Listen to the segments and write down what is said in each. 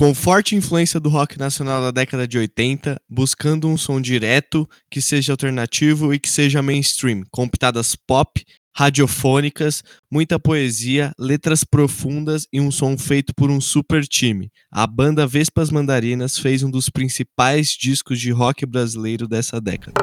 Com forte influência do rock nacional da década de 80, buscando um som direto, que seja alternativo e que seja mainstream, com pitadas pop, radiofônicas, muita poesia, letras profundas e um som feito por um super time. A banda Vespas Mandarinas fez um dos principais discos de rock brasileiro dessa década.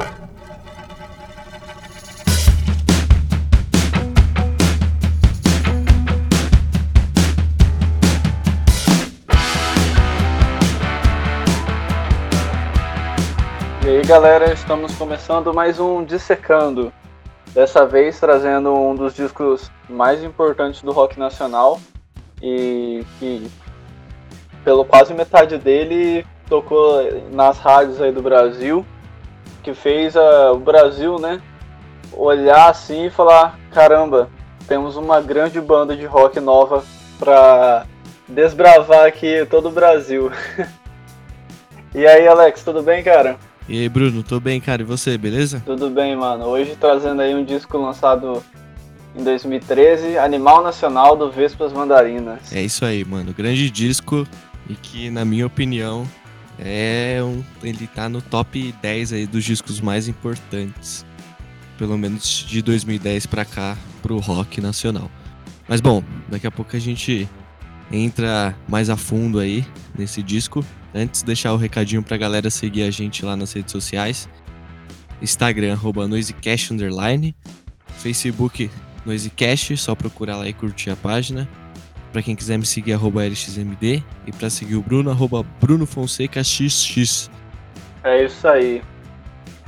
Galera, estamos começando mais um Dissecando. Dessa vez trazendo um dos discos mais importantes do rock nacional e que pelo quase metade dele tocou nas rádios aí do Brasil, que fez a, o Brasil, né, olhar assim e falar, caramba, temos uma grande banda de rock nova para desbravar aqui todo o Brasil. e aí, Alex, tudo bem, cara? E aí, Bruno, tô bem, cara. E você, beleza? Tudo bem, mano. Hoje trazendo aí um disco lançado em 2013, Animal Nacional do Vespas Mandarinas. É isso aí, mano. Grande disco e que, na minha opinião, é um, ele tá no top 10 aí dos discos mais importantes, pelo menos de 2010 para cá, pro rock nacional. Mas bom, daqui a pouco a gente entra mais a fundo aí nesse disco. Antes, deixar o recadinho pra galera seguir a gente lá nas redes sociais. Instagram, arroba NoiseCast Underline. Facebook, NoiseCast, só procurar lá e curtir a página. Pra quem quiser me seguir, arroba LXMD. E pra seguir o Bruno, arroba Bruno Fonseca XX. É isso aí.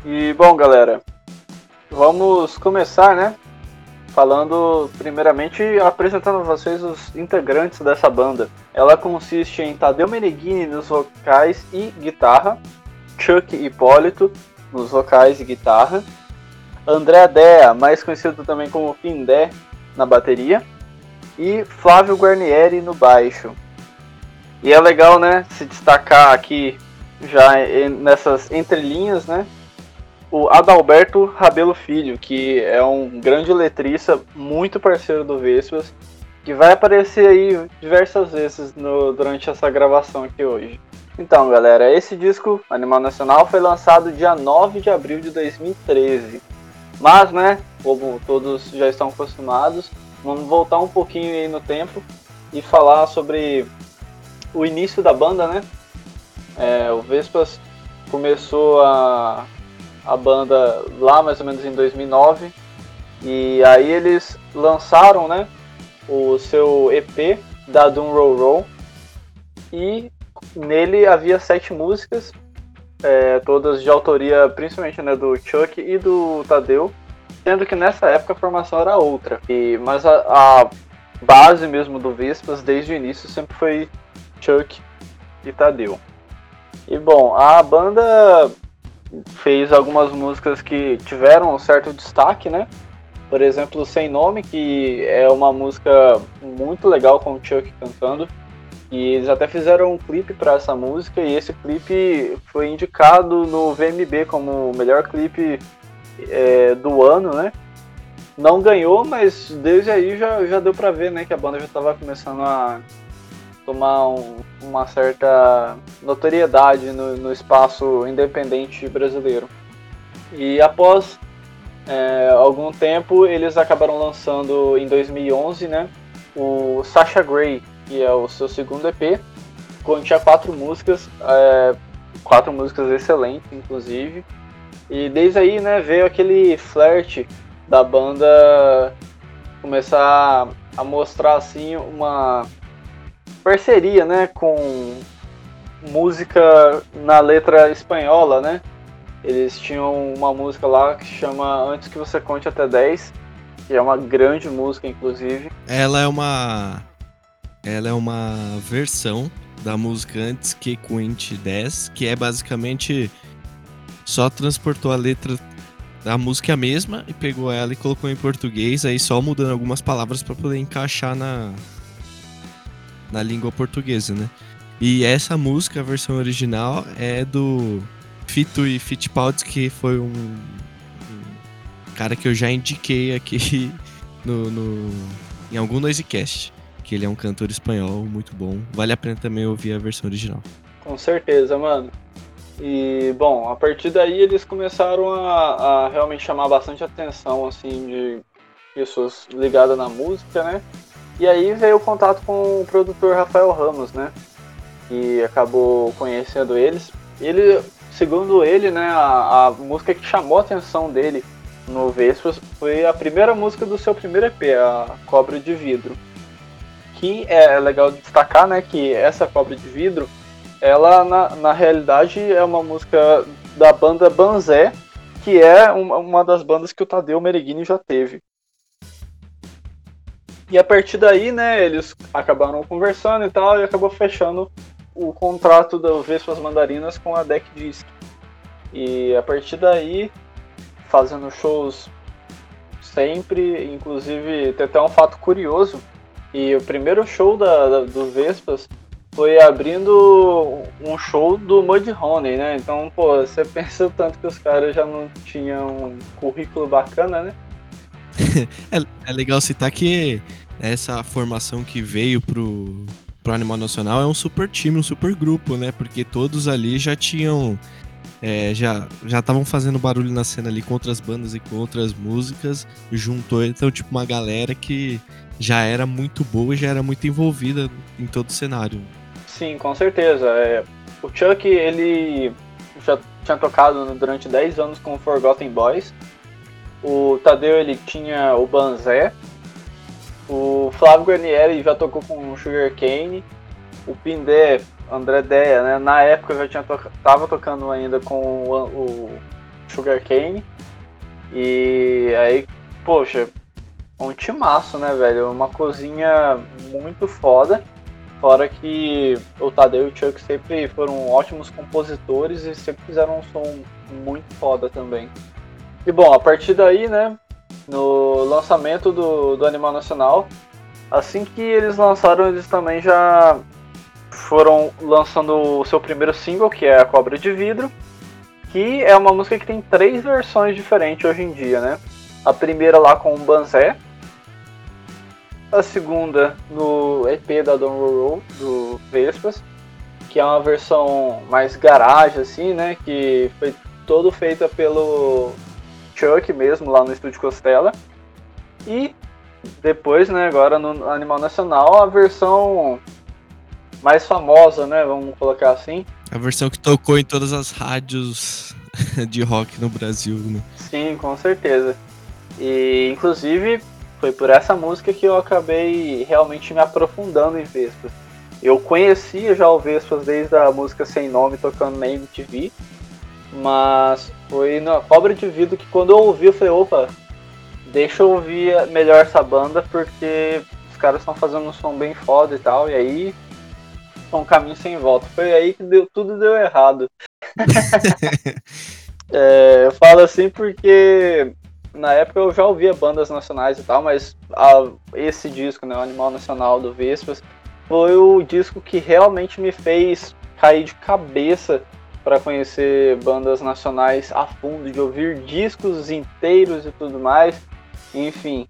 E, bom, galera, vamos começar, né? Falando primeiramente apresentando a vocês os integrantes dessa banda. Ela consiste em Tadeu Meneghini nos vocais e guitarra, Chuck Hipólito nos vocais e guitarra, André Dea, mais conhecido também como Pindé, na bateria, e Flávio Guarnieri no baixo. E é legal, né, se destacar aqui já nessas entrelinhas, né, o Adalberto Rabelo Filho, que é um grande letrista, muito parceiro do Vespas, que vai aparecer aí diversas vezes no, durante essa gravação aqui hoje. Então, galera, esse disco, Animal Nacional, foi lançado dia 9 de abril de 2013. Mas, né, como todos já estão acostumados, vamos voltar um pouquinho aí no tempo e falar sobre o início da banda, né? É, o Vespas começou a a banda lá mais ou menos em 2009. E aí eles lançaram, né, o seu EP da Doom Roll Roll. E nele havia sete músicas, é, todas de autoria principalmente né, do Chuck e do Tadeu. Sendo que nessa época a formação era outra. E, mas a, a base mesmo do Vespas, desde o início, sempre foi Chuck e Tadeu. E bom, a banda fez algumas músicas que tiveram um certo destaque, né? Por exemplo, Sem Nome, que é uma música muito legal com o Chuck cantando. E eles até fizeram um clipe para essa música e esse clipe foi indicado no VMB como o melhor clipe é, do ano, né? Não ganhou, mas desde aí já, já deu para ver, né, que a banda já estava começando a tomar um, uma certa notoriedade no, no, espaço independente brasileiro. E após é, algum tempo, eles acabaram lançando em 2011 né, o Sasha Grey, que é o seu segundo EP, continha quatro músicas, é, quatro músicas excelentes, inclusive. E desde aí, né, veio aquele flerte da banda começar a mostrar assim uma parceria, né, com música na letra espanhola, né? Eles tinham uma música lá que chama Antes que você conte até 10, que é uma grande música, inclusive. Ela é uma ela é uma versão da música Antes que conte 10, que é basicamente só transportou a letra da música mesma e pegou ela e colocou em português, aí só mudando algumas palavras para poder encaixar na na língua portuguesa, né? E essa música, a versão original, é do Fito e Fittipaldi, que foi um, um, cara que eu já indiquei aqui no, no em algum Noisecast. que ele é um cantor espanhol muito bom. Vale a pena também ouvir a versão original. Com certeza, mano. E, bom, a partir daí eles começaram a, a realmente chamar bastante atenção, assim, de pessoas ligadas na música, né? E aí veio o contato com o produtor Rafael Ramos, né? Que acabou conhecendo eles. Ele, segundo ele, né, a, a música que chamou a atenção dele no Vespas foi a primeira música do seu primeiro EP, a Cobra de Vidro. Que é legal destacar, né, que essa Cobra de Vidro, ela na, na realidade é uma música da banda Banzé, que é uma, uma das bandas que o Tadeu Mereghini já teve. E a partir daí, né, eles acabaram conversando e tal, e acabou fechando o contrato do Vespas Mandarinas com a Deck Disc. E a partir daí, fazendo shows sempre, inclusive tem até um fato curioso, e o primeiro show da, da do Vespas foi abrindo um show do Mudhoney, né? Então, pô, você pensa tanto que os caras já não tinham um currículo bacana, né? é, é, legal citar que essa formação que veio pro, pro Animal Nacional é um super time, um super grupo, né? Porque todos ali já tinham. É, já já estavam fazendo barulho na cena ali com outras bandas e com outras músicas. Juntou então, tipo, uma galera que já era muito boa já era muito envolvida em todo o cenário. Sim, com certeza. É, o Chuck, ele já tinha tocado durante 10 anos com o Forgotten Boys. O Tadeu ele tinha o Banzé. O Flávio Guarnieri já tocou com o Sugar Cane. O Pindé, André Deia, né? Na época já tinha to tava tocando ainda com o, o Sugar Cane. E aí, poxa, um timaço, né, velho? Uma cozinha muito foda. Fora que o Tadeu e o Chuck sempre foram ótimos compositores e sempre fizeram um som muito foda também. E bom, a partir daí, né, no lançamento do, do Animal Nacional, assim que eles lançaram, eles também já foram lançando o seu primeiro single, que é A Cobra de Vidro, que é uma música que tem três versões diferentes hoje em dia, né? A primeira lá com o Banzé, a segunda no EP da Don Roll do Vespas, que é uma versão mais garagem, assim, né? Que foi todo feita pelo Chuck mesmo, lá no Estúdio Costela. E depois, né, agora no Animal Nacional, a versão mais famosa, né? Vamos colocar assim. A versão que tocou em todas as rádios de rock no Brasil, né? Sim, com certeza. E inclusive foi por essa música que eu acabei realmente me aprofundando em Vespas. Eu conhecia já o Vespas desde a música Sem Nome tocando na MTV, mas foi na Cobra de Vidro que quando eu ouvi eu falei, opa, deixa eu ouvir melhor essa banda porque os caras estão fazendo um som bem foda e tal, e aí um caminho sem volta. Foi aí que deu, tudo deu errado. é, eu falo assim porque na época eu já ouvia bandas nacionais e tal, mas a, esse disco, né, o Animal Nacional do Vespas, foi o disco que realmente me fez cair de cabeça para conhecer bandas nacionais a fundo, de ouvir discos inteiros e tudo mais. Enfim,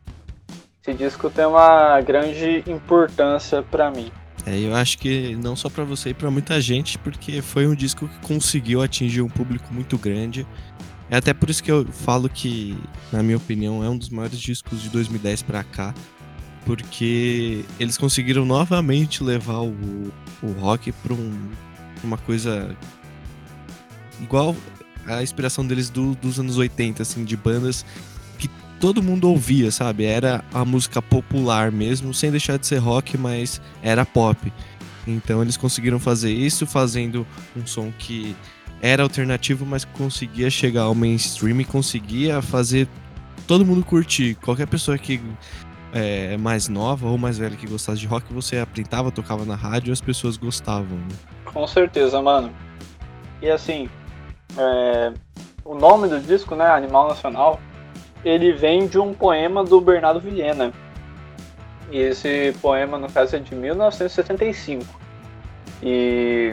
esse disco tem uma grande importância para mim. É, eu acho que não só para você e para muita gente, porque foi um disco que conseguiu atingir um público muito grande é até por isso que eu falo que, na minha opinião, é um dos maiores discos de 2010 para cá, porque eles conseguiram novamente levar o, o rock para um, uma coisa igual a inspiração deles do, dos anos 80, assim, de bandas que todo mundo ouvia, sabe? Era a música popular mesmo, sem deixar de ser rock, mas era pop. Então eles conseguiram fazer isso fazendo um som que era alternativo, mas conseguia chegar ao mainstream e conseguia fazer todo mundo curtir. Qualquer pessoa que é mais nova ou mais velha que gostasse de rock, você apresentava, tocava na rádio e as pessoas gostavam. Né? Com certeza, mano. E assim, é... o nome do disco, né, Animal Nacional, ele vem de um poema do Bernardo Vilhena. E esse poema, no caso, é de 1975. E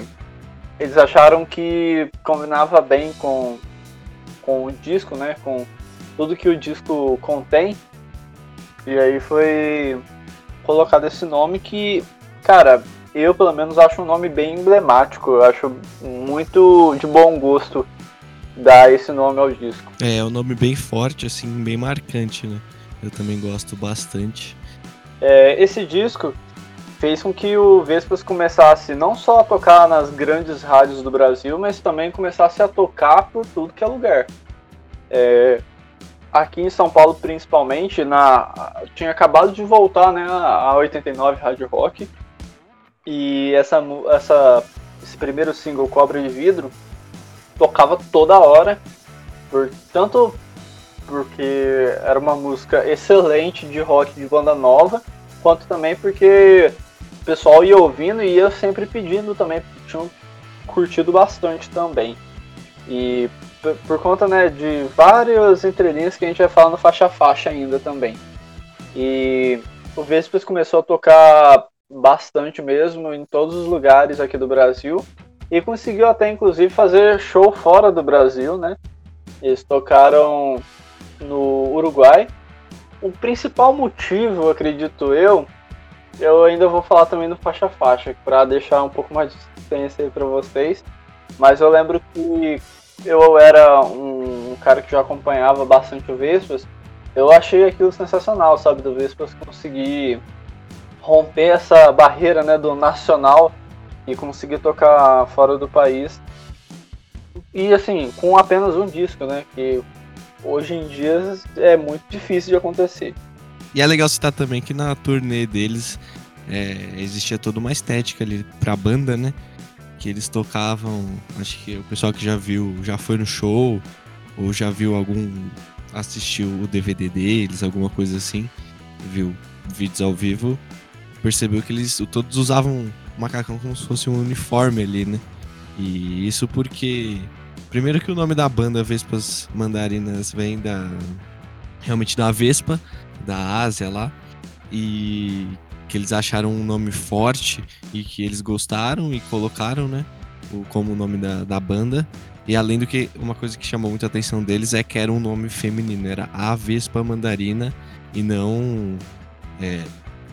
eles acharam que combinava bem com, com o disco, né? Com tudo que o disco contém. E aí foi colocado esse nome que, cara, eu pelo menos acho um nome bem emblemático. Eu acho muito de bom gosto dar esse nome ao disco. É, é um nome bem forte, assim, bem marcante, né? Eu também gosto bastante. É, esse disco fez com que o Vespas começasse não só a tocar nas grandes rádios do Brasil, mas também começasse a tocar por tudo que é lugar. É, aqui em São Paulo, principalmente, na tinha acabado de voltar né, a 89 Rádio Rock, e essa, essa, esse primeiro single, Cobra de Vidro, tocava toda hora, por, tanto porque era uma música excelente de rock de banda nova, quanto também porque o pessoal ia ouvindo e ia sempre pedindo também, tinham curtido bastante também. E por, conta né, de várias entrelinhas que a gente vai falar no faixa a faixa ainda também. E o Vespers começou a tocar bastante mesmo em todos os lugares aqui do Brasil e conseguiu até inclusive fazer show fora do Brasil, né? Eles tocaram no Uruguai. O principal motivo, acredito eu, eu ainda vou falar também no faixa faixa para deixar um pouco mais de distância aí para vocês. Mas eu lembro que eu era um, cara que já acompanhava bastante o Vespas. Eu achei aquilo sensacional, sabe, do Vespas conseguir romper essa barreira né, do nacional e conseguir tocar fora do país. E assim, com apenas um disco, né? Que hoje em dia é muito difícil de acontecer. E é legal citar também que na turnê deles é, existia toda uma estética ali pra banda, né? Que eles tocavam, acho que o pessoal que já viu, já foi no show, ou já viu algum. assistiu o DVD deles, alguma coisa assim, viu vídeos ao vivo, percebeu que eles todos usavam macacão como se fosse um uniforme ali, né? E isso porque. Primeiro que o nome da banda Vespas Mandarinas vem da. Realmente da Vespa, da Ásia lá. E que eles acharam um nome forte e que eles gostaram e colocaram, né? O, como o nome da, da banda. E além do que, uma coisa que chamou muita atenção deles é que era um nome feminino, era a Vespa Mandarina e não é,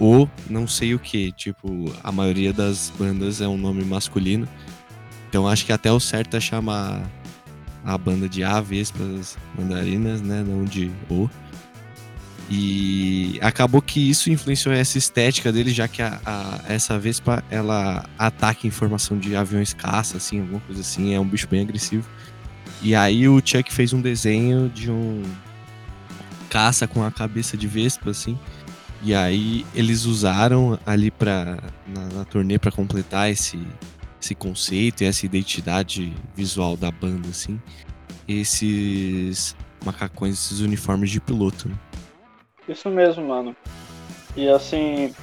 o não sei o que. Tipo, a maioria das bandas é um nome masculino. Então acho que até o certo é chamar a banda de A Vespas Mandarinas, né? Não de O. E acabou que isso influenciou essa estética dele, já que a, a, essa Vespa ela ataca informação de aviões caça, assim, alguma coisa assim, é um bicho bem agressivo. E aí o Chuck fez um desenho de um caça com a cabeça de Vespa, assim, e aí eles usaram ali para na, na turnê para completar esse esse conceito e essa identidade visual da banda assim, esses macacões, esses uniformes de piloto. Né? Isso mesmo, mano. E assim,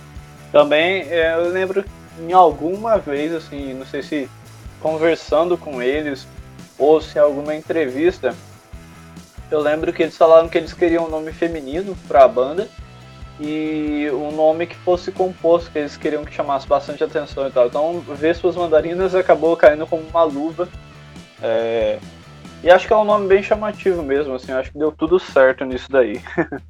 também é, eu lembro em alguma vez assim, não sei se conversando com eles ou se alguma entrevista, eu lembro que eles falaram que eles queriam um nome feminino para a banda e um nome que fosse composto, que eles queriam que chamasse bastante atenção e tal. Então, Vespas Mandarinas acabou caindo como uma luva. É... E acho que é um nome bem chamativo mesmo, assim, acho que deu tudo certo nisso daí.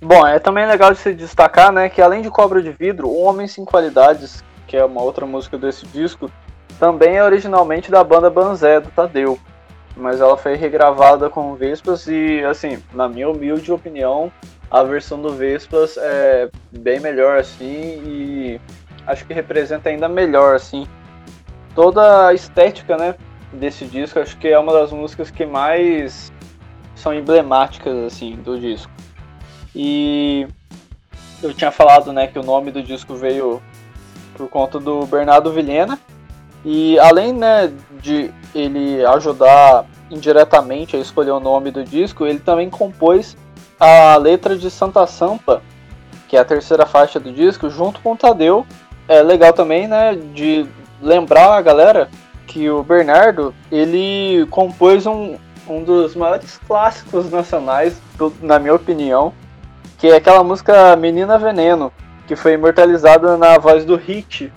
Bom, é também legal de se destacar, né, que além de Cobra de Vidro, O Homem Sem Qualidades, que é uma outra música desse disco, também é originalmente da banda Banzé, do Tadeu. Mas ela foi regravada com Vespas e, assim, na minha humilde opinião, a versão do Vespas é bem melhor assim e acho que representa ainda melhor assim toda a estética, né, desse disco. Acho que é uma das músicas que mais são emblemáticas assim do disco. E eu tinha falado, né, que o nome do disco veio por conta do Bernardo Vilhena. E além, né, de ele ajudar indiretamente a escolher o nome do disco, ele também compôs a letra de Santa Sampa, que é a terceira faixa do disco, junto com o Tadeu. É legal também, né, de lembrar a galera que o Bernardo, ele compôs um, um dos maiores clássicos nacionais, na minha opinião, que é aquela música Menina Veneno, que foi imortalizada na voz do Hit.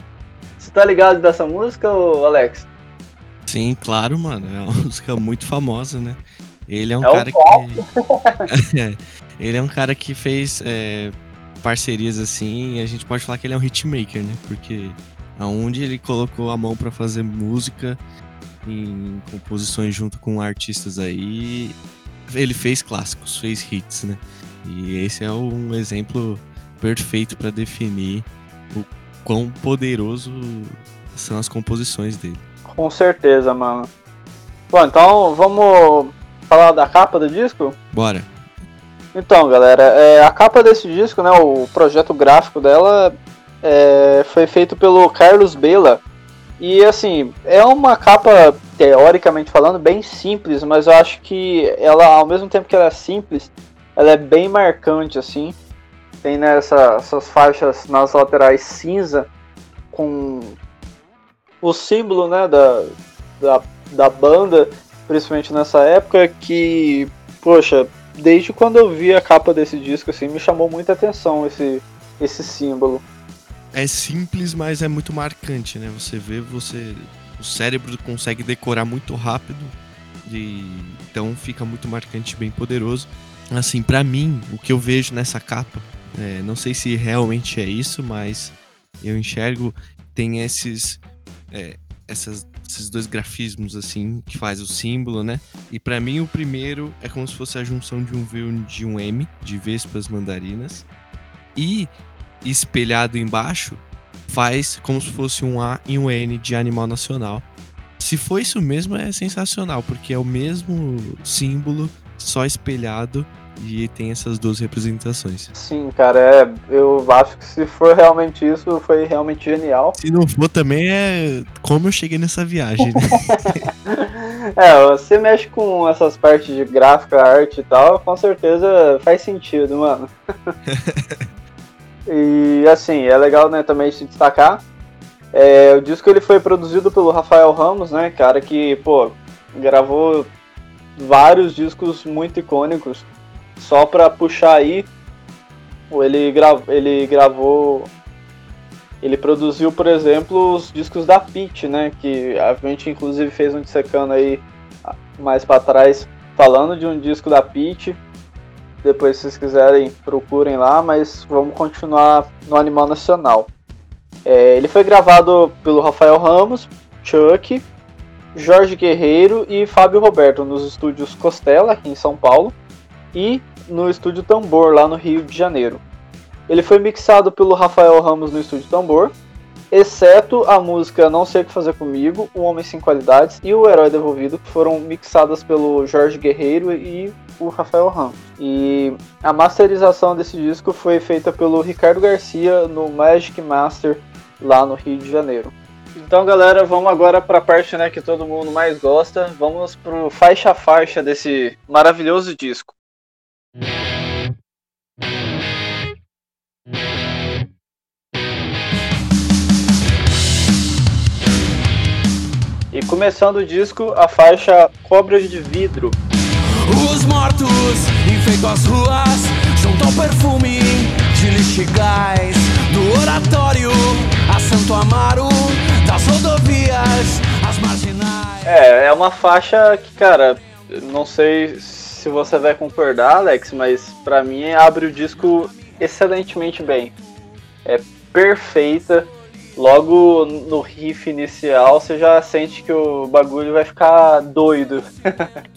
Você tá ligado dessa música, Alex? Sim, claro, mano. É uma música muito famosa, né? Ele é um é cara que. ele é um cara que fez é, parcerias assim, a gente pode falar que ele é um hitmaker, né? Porque aonde ele colocou a mão para fazer música em composições junto com artistas aí, ele fez clássicos, fez hits, né? E esse é um exemplo perfeito para definir o quão poderoso são as composições dele. Com certeza, mano. Bom, então vamos falar da capa do disco? Bora. Então, galera, é, a capa desse disco, né, o projeto gráfico dela é, foi feito pelo Carlos Bela. E assim, é uma capa, teoricamente falando, bem simples, mas eu acho que ela, ao mesmo tempo que ela é simples, ela é bem marcante, assim. Tem né, essa, essas faixas nas laterais cinza, com o símbolo né, da, da, da banda, principalmente nessa época, que, poxa, desde quando eu vi a capa desse disco, assim, me chamou muita atenção esse, esse símbolo. É simples, mas é muito marcante, né? Você vê, você. O cérebro consegue decorar muito rápido. E, então fica muito marcante, bem poderoso. Assim, para mim, o que eu vejo nessa capa, é, não sei se realmente é isso, mas eu enxergo tem esses é, essas, esses dois grafismos assim que faz o símbolo, né? E para mim o primeiro é como se fosse a junção de um V e de um M, de vespas mandarinas. E espelhado embaixo faz como se fosse um A e um N de animal nacional. Se for isso mesmo é sensacional, porque é o mesmo símbolo só espelhado e tem essas duas representações. Sim, cara, é, eu acho que se for realmente isso, foi realmente genial. Se não for também é como eu cheguei nessa viagem, né? é, você mexe com essas partes de gráfica, arte e tal, com certeza faz sentido, mano. e assim, é legal né, também se destacar. É, o disco ele foi produzido pelo Rafael Ramos, né, cara que, pô, gravou vários discos muito icônicos só para puxar aí, ele, gra ele gravou. Ele produziu, por exemplo, os discos da Pit, né? Que a gente inclusive fez um dissecando aí mais para trás, falando de um disco da Pit. Depois, se vocês quiserem, procurem lá, mas vamos continuar no Animal Nacional. É, ele foi gravado pelo Rafael Ramos, Chuck, Jorge Guerreiro e Fábio Roberto nos estúdios Costela, aqui em São Paulo e no estúdio Tambor, lá no Rio de Janeiro. Ele foi mixado pelo Rafael Ramos no estúdio Tambor, exceto a música Não Sei O Que Fazer Comigo, O Homem Sem Qualidades e O Herói Devolvido, que foram mixadas pelo Jorge Guerreiro e o Rafael Ramos. E a masterização desse disco foi feita pelo Ricardo Garcia no Magic Master, lá no Rio de Janeiro. Então, galera, vamos agora para a parte né, que todo mundo mais gosta. Vamos pro faixa a faixa desse maravilhoso disco. E começando o disco, a faixa Cobras de Vidro. Os mortos enfeitam as ruas, juntam perfume de lixigais do oratório a Santo Amaro, das rodovias, as marginais. É, é uma faixa que, cara, não sei se você vai concordar, Alex, mas para mim abre o disco excelentemente bem. É perfeita. Logo no riff inicial, você já sente que o bagulho vai ficar doido.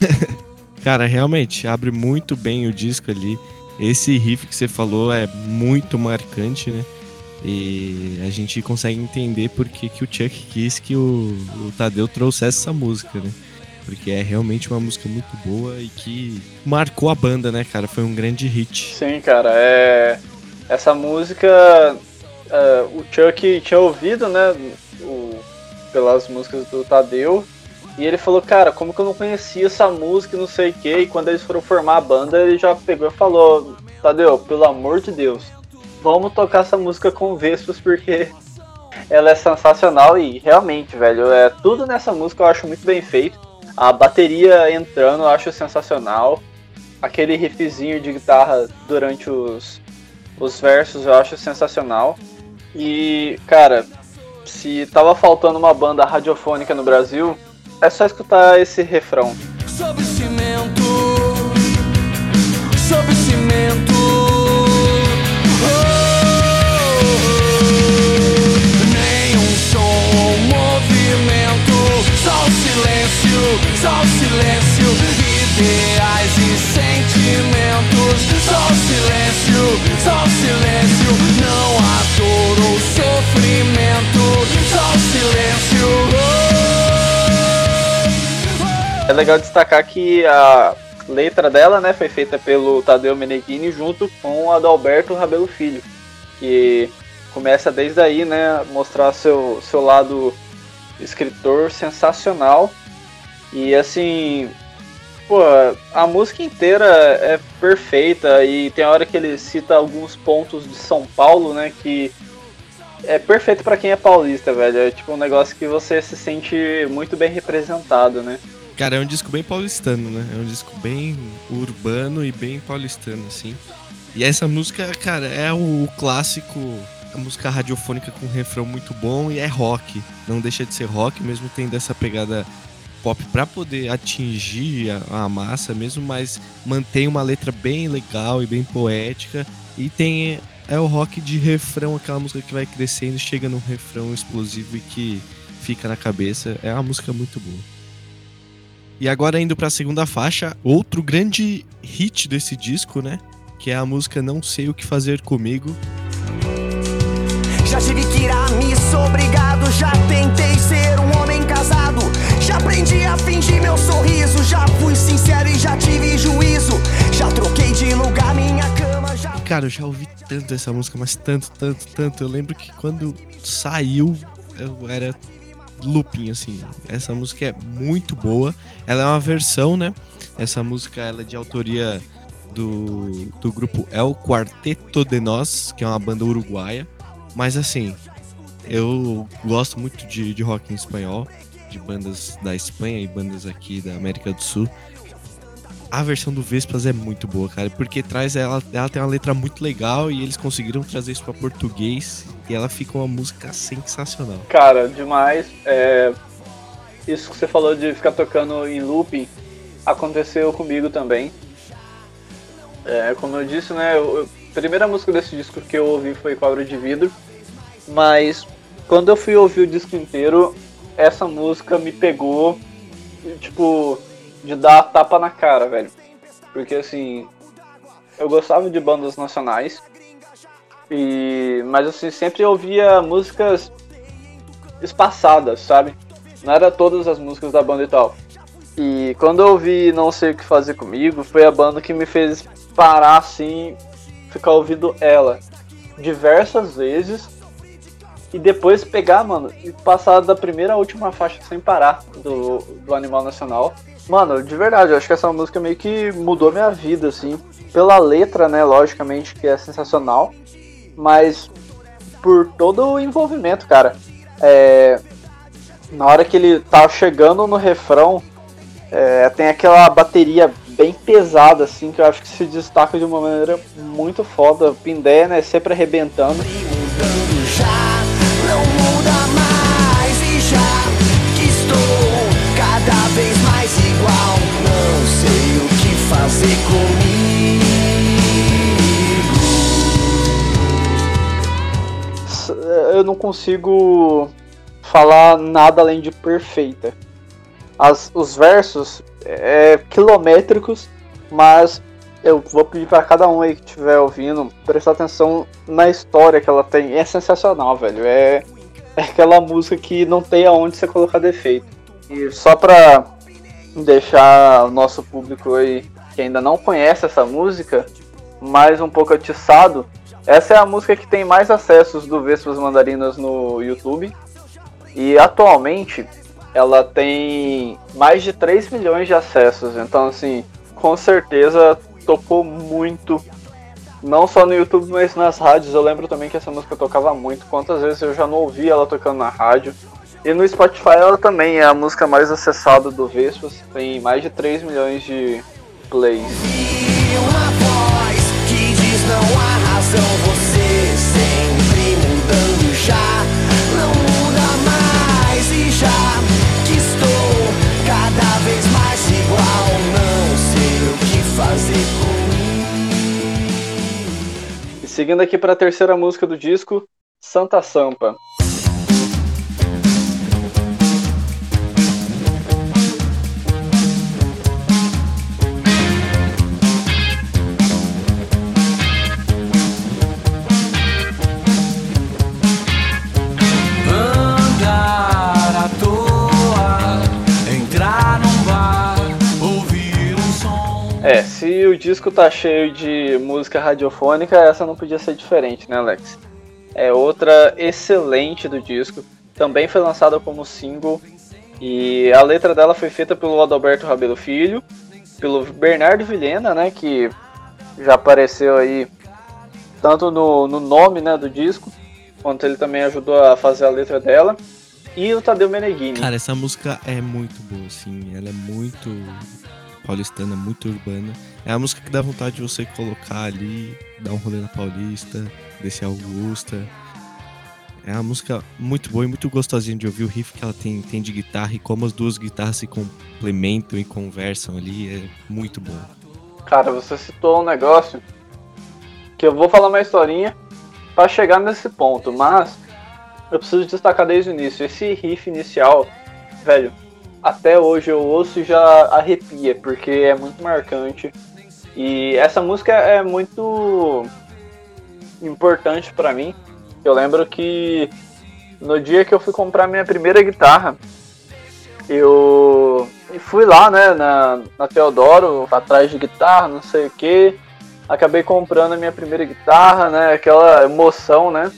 Cara, realmente, abre muito bem o disco ali. Esse riff que você falou é muito marcante, né? E a gente consegue entender por que, que o Chuck quis que o, o Tadeu trouxesse essa música, né? Porque é realmente uma música muito boa e que marcou a banda, né, cara? Foi um grande hit. Sim, cara, é. Essa música. Uh, o Chuck tinha ouvido, né? O... Pelas músicas do Tadeu. E ele falou, cara, como que eu não conhecia essa música não sei o que. E quando eles foram formar a banda, ele já pegou e falou, Tadeu, pelo amor de Deus, vamos tocar essa música com Vespas porque ela é sensacional e realmente, velho, é tudo nessa música eu acho muito bem feito. A bateria entrando eu acho sensacional. Aquele riffzinho de guitarra durante os, os versos eu acho sensacional. E, cara, se tava faltando uma banda radiofônica no Brasil, é só escutar esse refrão. Sob cimento, sob cimento. É legal destacar que a letra dela, né, foi feita pelo Tadeu Meneghini junto com a do Alberto Rabelo Filho, que começa desde aí, né, mostrar seu, seu lado escritor sensacional. E assim, pô, a música inteira é perfeita e tem hora que ele cita alguns pontos de São Paulo, né, que é perfeito para quem é paulista, velho. É tipo um negócio que você se sente muito bem representado, né? Cara, é um disco bem paulistano, né? É um disco bem urbano e bem paulistano, assim. E essa música, cara, é o clássico, a música radiofônica com um refrão muito bom e é rock. Não deixa de ser rock, mesmo tendo essa pegada pop para poder atingir a, a, massa mesmo, mas mantém uma letra bem legal e bem poética. E tem é o rock de refrão, aquela música que vai crescendo, chega num refrão explosivo e que fica na cabeça. É uma música muito boa. E agora indo para a segunda faixa, outro grande hit desse disco, né? Que é a música Não Sei O Que Fazer Comigo. Já tive que ir a missa, obrigado. Já tentei ser um homem casado. Já aprendi a fingir meu sorriso. Já fui sincero e já tive juízo. Já troquei de lugar minha cama. Já... Cara, eu já ouvi tanto essa música, mas tanto, tanto, tanto. Eu lembro que quando saiu, eu era looping, assim. Essa música é muito boa. Ela é uma versão, né? Essa música ela é de autoria do, do grupo El Quarteto de Nós, que é uma banda uruguaia. Mas assim, eu gosto muito de, de rock em espanhol, de bandas da Espanha e bandas aqui da América do Sul a versão do Vespas é muito boa, cara, porque traz ela, ela tem uma letra muito legal e eles conseguiram trazer isso para português e ela fica uma música sensacional. Cara, demais. É... Isso que você falou de ficar tocando em looping aconteceu comigo também. É, como eu disse, né, eu, a primeira música desse disco que eu ouvi foi Cobra de Vidro, mas quando eu fui ouvir o disco inteiro, essa música me pegou, tipo, de dar tapa na cara, velho. Porque assim, eu gostava de bandas nacionais. E mas assim, sempre ouvia músicas espaçadas, sabe? Não era todas as músicas da banda e tal. E quando eu ouvi Não Sei O Que Fazer Comigo, foi a banda que me fez parar assim, ficar ouvindo ela diversas vezes e depois pegar, mano, e passar da primeira à última faixa sem parar do, do Animal Nacional. Mano, de verdade, eu acho que essa música meio que mudou minha vida, assim. Pela letra, né, logicamente, que é sensacional. Mas por todo o envolvimento, cara. É, na hora que ele tá chegando no refrão, é, tem aquela bateria bem pesada, assim, que eu acho que se destaca de uma maneira muito foda. Pindé, né, sempre arrebentando. Fazer comigo? Eu não consigo falar nada além de perfeita. As, os versos é quilométricos, mas eu vou pedir para cada um aí que estiver ouvindo prestar atenção na história que ela tem. É sensacional, velho. É, é aquela música que não tem aonde você colocar defeito. E só pra deixar o nosso público aí que ainda não conhece essa música, mais um pouco atiçado, essa é a música que tem mais acessos do Vespas Mandarinas no YouTube. E atualmente ela tem mais de 3 milhões de acessos. Então, assim, com certeza tocou muito. Não só no YouTube, mas nas rádios. Eu lembro também que essa música tocava muito. Quantas vezes eu já não ouvi ela tocando na rádio. E no Spotify ela também é a música mais acessada do Vespas. Tem mais de 3 milhões de play. Uma voz que diz não há razão, você sempre mudando já, não muda mais e já que estou cada vez mais igual, não sei o que fazer comigo. E seguindo aqui para a terceira música do disco, Santa Sampa. É, se o disco tá cheio de música radiofônica, essa não podia ser diferente, né, Alex? É outra excelente do disco. Também foi lançada como single. E a letra dela foi feita pelo Adalberto Rabelo Filho, pelo Bernardo Vilhena, né? Que já apareceu aí tanto no, no nome né, do disco, quanto ele também ajudou a fazer a letra dela. E o Tadeu Meneghini. Cara, essa música é muito boa, assim. Ela é muito paulistana, muito urbana. É a música que dá vontade de você colocar ali, dar um rolê na Paulista, descer Augusta. É uma música muito boa e muito gostosinha de ouvir. O riff que ela tem, tem de guitarra e como as duas guitarras se complementam e conversam ali é muito bom. Cara, você citou um negócio que eu vou falar uma historinha para chegar nesse ponto, mas eu preciso destacar desde o início. Esse riff inicial, velho, até hoje eu ouço e já arrepia, porque é muito marcante. E essa música é muito importante para mim. Eu lembro que no dia que eu fui comprar minha primeira guitarra, eu fui lá, né, na, na Teodoro, atrás de guitarra, não sei o que. Acabei comprando a minha primeira guitarra, né, aquela emoção, né.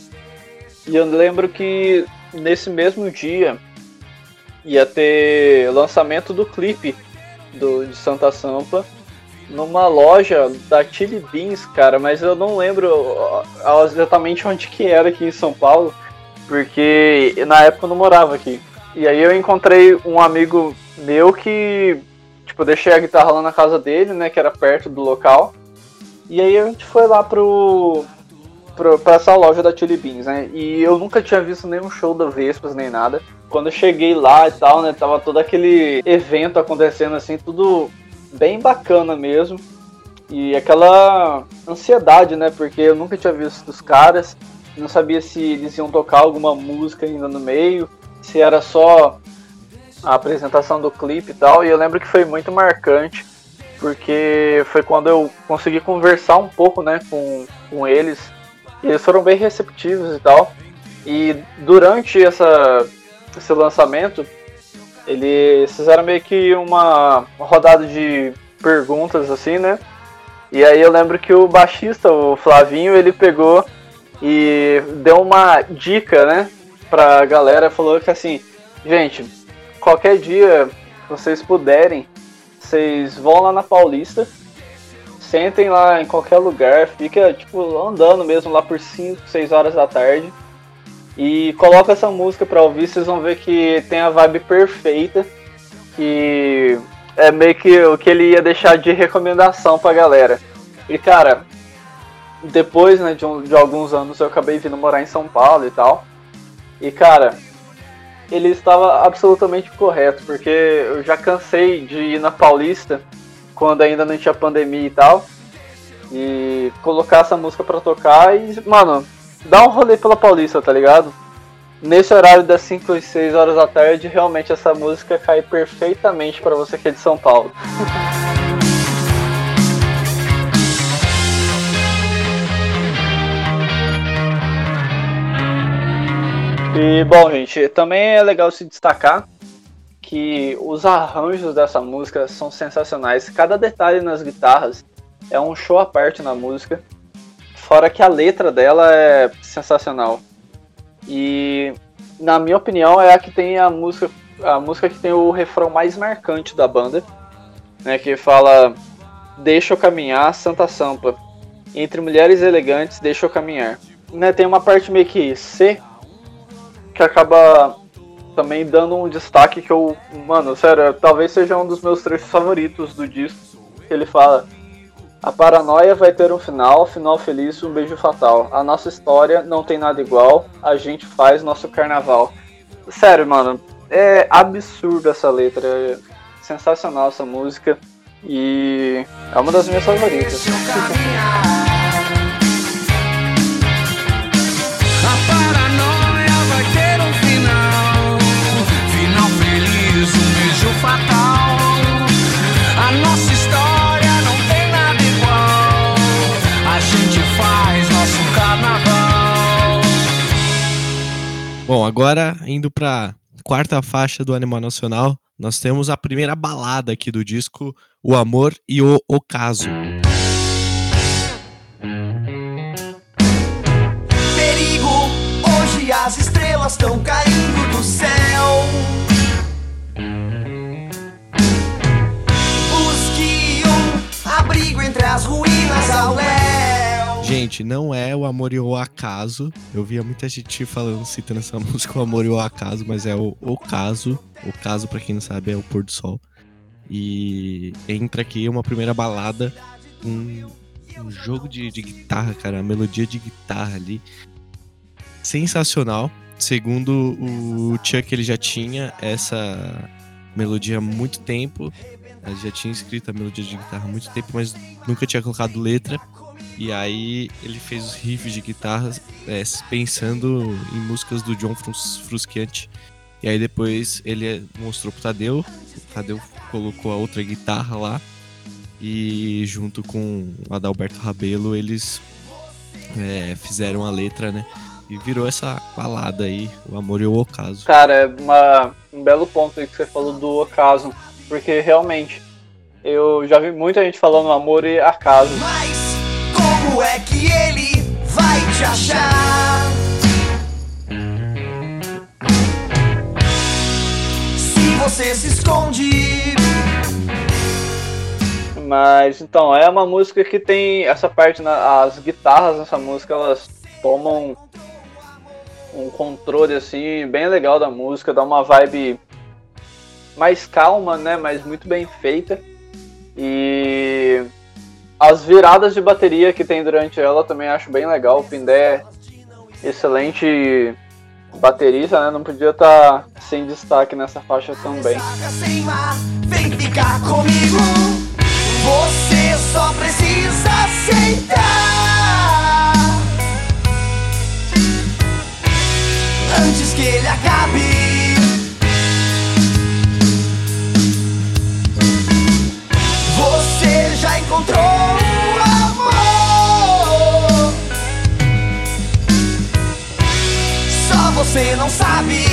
E eu lembro que nesse mesmo dia ia ter lançamento do clipe do, de Santa Sampa numa loja da Chili Beans, cara, mas eu não lembro exatamente onde que era aqui em São Paulo, porque na época eu não morava aqui. E aí eu encontrei um amigo meu que, tipo, deixei a guitarra lá na casa dele, né, que era perto do local. E aí a gente foi lá pro, pra essa loja da Chili Beans, né, e eu nunca tinha visto nenhum show da Vespas, nem nada. Quando eu cheguei lá e tal, né, tava todo aquele evento acontecendo assim, tudo bem bacana mesmo. E aquela ansiedade, né? Porque eu nunca tinha visto os caras, não sabia se eles iam tocar alguma música ainda no meio, se era só a apresentação do clipe e tal. E eu lembro que foi muito marcante, porque foi quando eu consegui conversar um pouco, né, com, com eles. E eles foram bem receptivos e tal. E durante essa, esse lançamento, eles fizeram meio que uma rodada de perguntas, assim, né? E aí eu lembro que o baixista, o Flavinho, ele pegou e deu uma dica, né? Pra galera, falou que assim, gente, qualquer dia vocês puderem, vocês vão lá na Paulista, sentem lá em qualquer lugar, fica tipo andando mesmo lá por 5, 6 horas da tarde e coloca essa música pra ouvir, vocês vão ver que tem a vibe perfeita. Que é meio que o que ele ia deixar de recomendação pra galera. E cara, depois né, de, um, de alguns anos eu acabei vindo morar em São Paulo e tal. E cara, ele estava absolutamente correto, porque eu já cansei de ir na Paulista quando ainda não tinha pandemia e tal. E colocar essa música pra tocar e, mano, dá um rolê pela Paulista, tá ligado? Nesse horário das 5 e 6 horas da tarde, realmente essa música cai perfeitamente para você que é de São Paulo. E bom, gente, também é legal se destacar que os arranjos dessa música são sensacionais. Cada detalhe nas guitarras é um show à parte na música. Fora que a letra dela é sensacional. E na minha opinião é a que tem a música a música que tem o refrão mais marcante da banda, né, que fala Deixa eu caminhar, Santa Sampa. Entre mulheres elegantes, deixa eu caminhar. Né, tem uma parte meio que C que acaba também dando um destaque que eu, mano, sério, talvez seja um dos meus trechos favoritos do disco. Ele fala: a paranoia vai ter um final, final feliz, um beijo fatal. A nossa história não tem nada igual, a gente faz nosso carnaval. Sério, mano, é absurdo essa letra, é sensacional essa música e é uma das minhas favoritas. Agora indo para quarta faixa do Animal Nacional, nós temos a primeira balada aqui do disco, O Amor e o Ocaso. Perigo, hoje as estrelas estão caindo do céu. Busque um abrigo entre as ruínas ao léu. Gente, não é o Amor e o Acaso. Eu via muita gente falando, citando essa música, o Amor e o Acaso, mas é o Ocaso. O caso, pra quem não sabe, é o pôr do sol. E entra aqui uma primeira balada, um, um jogo de, de guitarra, cara, a melodia de guitarra ali. Sensacional. Segundo o Chuck, ele já tinha essa melodia há muito tempo. Ele já tinha escrito a melodia de guitarra há muito tempo, mas nunca tinha colocado letra. E aí ele fez os riffs de guitarra é, pensando em músicas do John Frus Frusciante. E aí depois ele mostrou pro Tadeu, o Tadeu colocou a outra guitarra lá. E junto com o Adalberto Rabelo eles é, fizeram a letra, né? E virou essa balada aí, o amor e o ocaso. Cara, é uma, um belo ponto aí que você falou do ocaso. Porque realmente, eu já vi muita gente falando amor e acaso. Mas como é que ele vai te achar? Se você se esconde, Mas então, é uma música que tem essa parte, na, as guitarras nessa música, elas tomam um controle assim, bem legal da música, dá uma vibe mais calma, né? Mas muito bem feita. E as viradas de bateria que tem durante ela também acho bem legal. O Pindé é excelente baterista, né? Não podia estar sem destaque nessa faixa também. vem ficar comigo. Você só precisa aceitar. Antes que ele acabe. Encontrou o amor. Só você não sabe.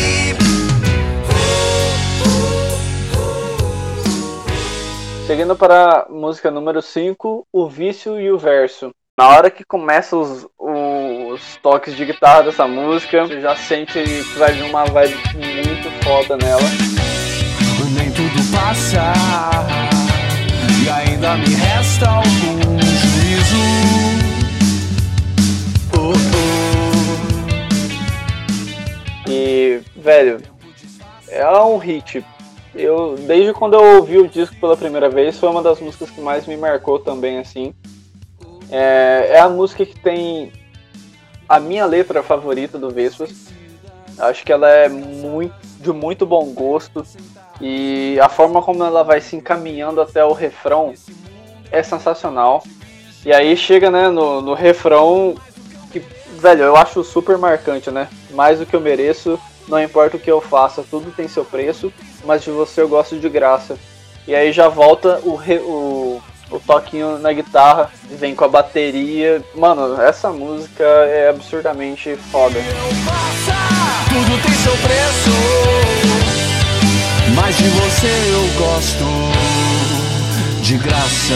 Seguindo para a música número 5, o vício e o verso. Na hora que começa os, os toques de guitarra dessa música, você já sente que vai vir uma vibe muito foda nela. Nem tudo passa ainda me resta algum juízo. Oh, oh. E, velho, é um hit. Eu, desde quando eu ouvi o disco pela primeira vez, foi uma das músicas que mais me marcou também, assim. É, é a música que tem a minha letra favorita do Vespas. Acho que ela é muito, de muito bom gosto. E a forma como ela vai se encaminhando até o refrão é sensacional. E aí chega né, no, no refrão que, velho, eu acho super marcante, né? Mais do que eu mereço, não importa o que eu faça, tudo tem seu preço, mas de você eu gosto de graça. E aí já volta o, re- o, o toquinho na guitarra, vem com a bateria. Mano, essa música é absurdamente foda. Tudo tem seu preço, mas de você eu gosto de graça.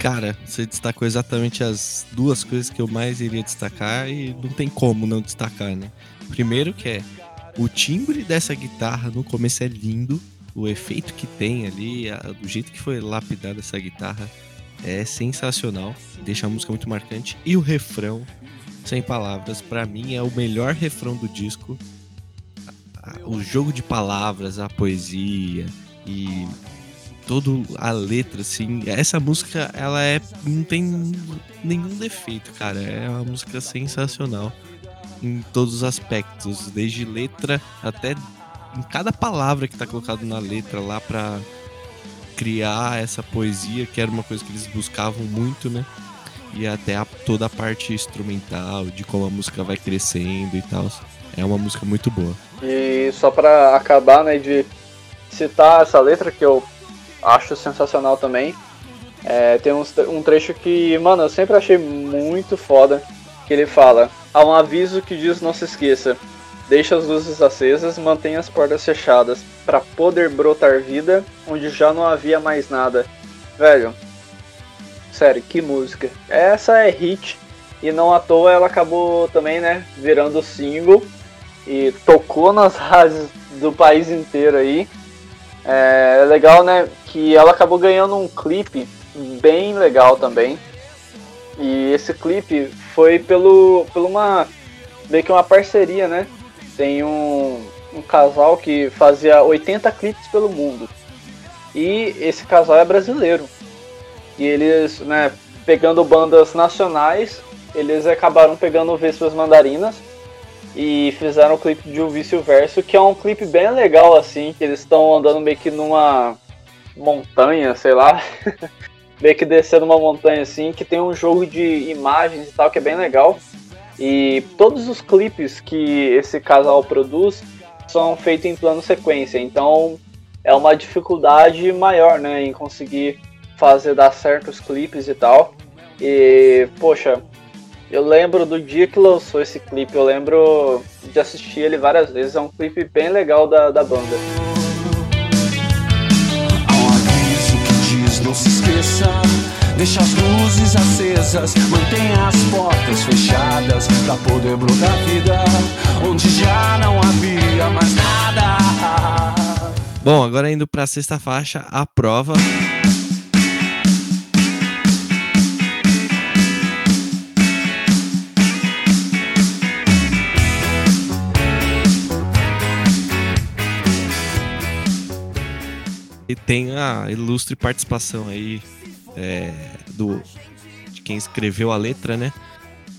Cara, você destacou exatamente as duas coisas que eu mais iria destacar e não tem como não destacar, né? Primeiro que é o timbre dessa guitarra no começo é lindo, o efeito que tem ali, a- do jeito que foi lapidada essa guitarra é sensacional, deixa a música muito marcante e o refrão, sem palavras, pra mim é o melhor refrão do disco. O jogo de palavras, a poesia e todo a letra, assim. Essa música, ela é. não tem nenhum defeito, cara. É uma música sensacional em todos os aspectos, desde letra até em cada palavra que tá colocado na letra lá pra criar essa poesia, que era uma coisa que eles buscavam muito, né? E até a- toda a parte instrumental, de como a música vai crescendo e tal. É uma música muito boa. E só pra acabar, né, de citar essa letra que eu acho sensacional também. é, tem tre- um trecho que, mano, eu sempre achei muito foda. Que ele fala: Há um aviso que diz não se esqueça. Deixe as luzes acesas, mantenha as portas fechadas, para poder brotar vida onde já não havia mais nada. Velho, sério, que música. Essa é hit e não à toa ela acabou também, né, virando single e tocou nas rádios do país inteiro aí. É legal, né, que ela acabou ganhando um clipe bem legal também. E esse clipe foi pelo, pelo uma meio que uma parceria, né? Tem um, um casal que fazia 80 clipes pelo mundo. E esse casal é brasileiro. E eles, né, pegando bandas nacionais, eles acabaram pegando Vespas Mandarinas e fizeram o clipe de O Vício Verso, que é um clipe bem legal, assim, que eles estão andando meio que numa montanha, sei lá. meio que descendo uma montanha assim, que tem um jogo de imagens e tal, que é bem legal. E todos os clipes que esse casal produz são feitos em plano sequência, então é uma dificuldade maior, né, em conseguir fazer dar certo os clipes e tal. E, poxa, eu lembro do dia que lançou esse clipe, eu lembro de assistir ele várias vezes, é um clipe bem legal da, da banda. Há um aviso que diz não se esqueça Deixa as luzes acesas, mantenha as portas fechadas Pra poder brotar vida onde já não havia mais nada Bom, agora indo pra sexta faixa, a prova. E tem a ilustre participação aí é, do de quem escreveu a letra, né?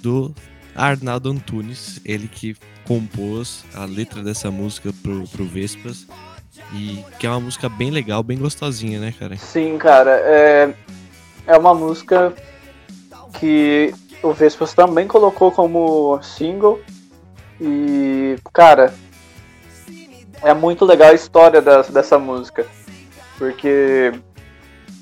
Do Arnaldo Antunes, ele que compôs a letra dessa música pro, pro Vespas. E que é uma música bem legal, bem gostosinha, né, cara? Sim, cara, é, é uma música que o Vespas também colocou como single. E, cara, é muito legal a história dessa, dessa música. Porque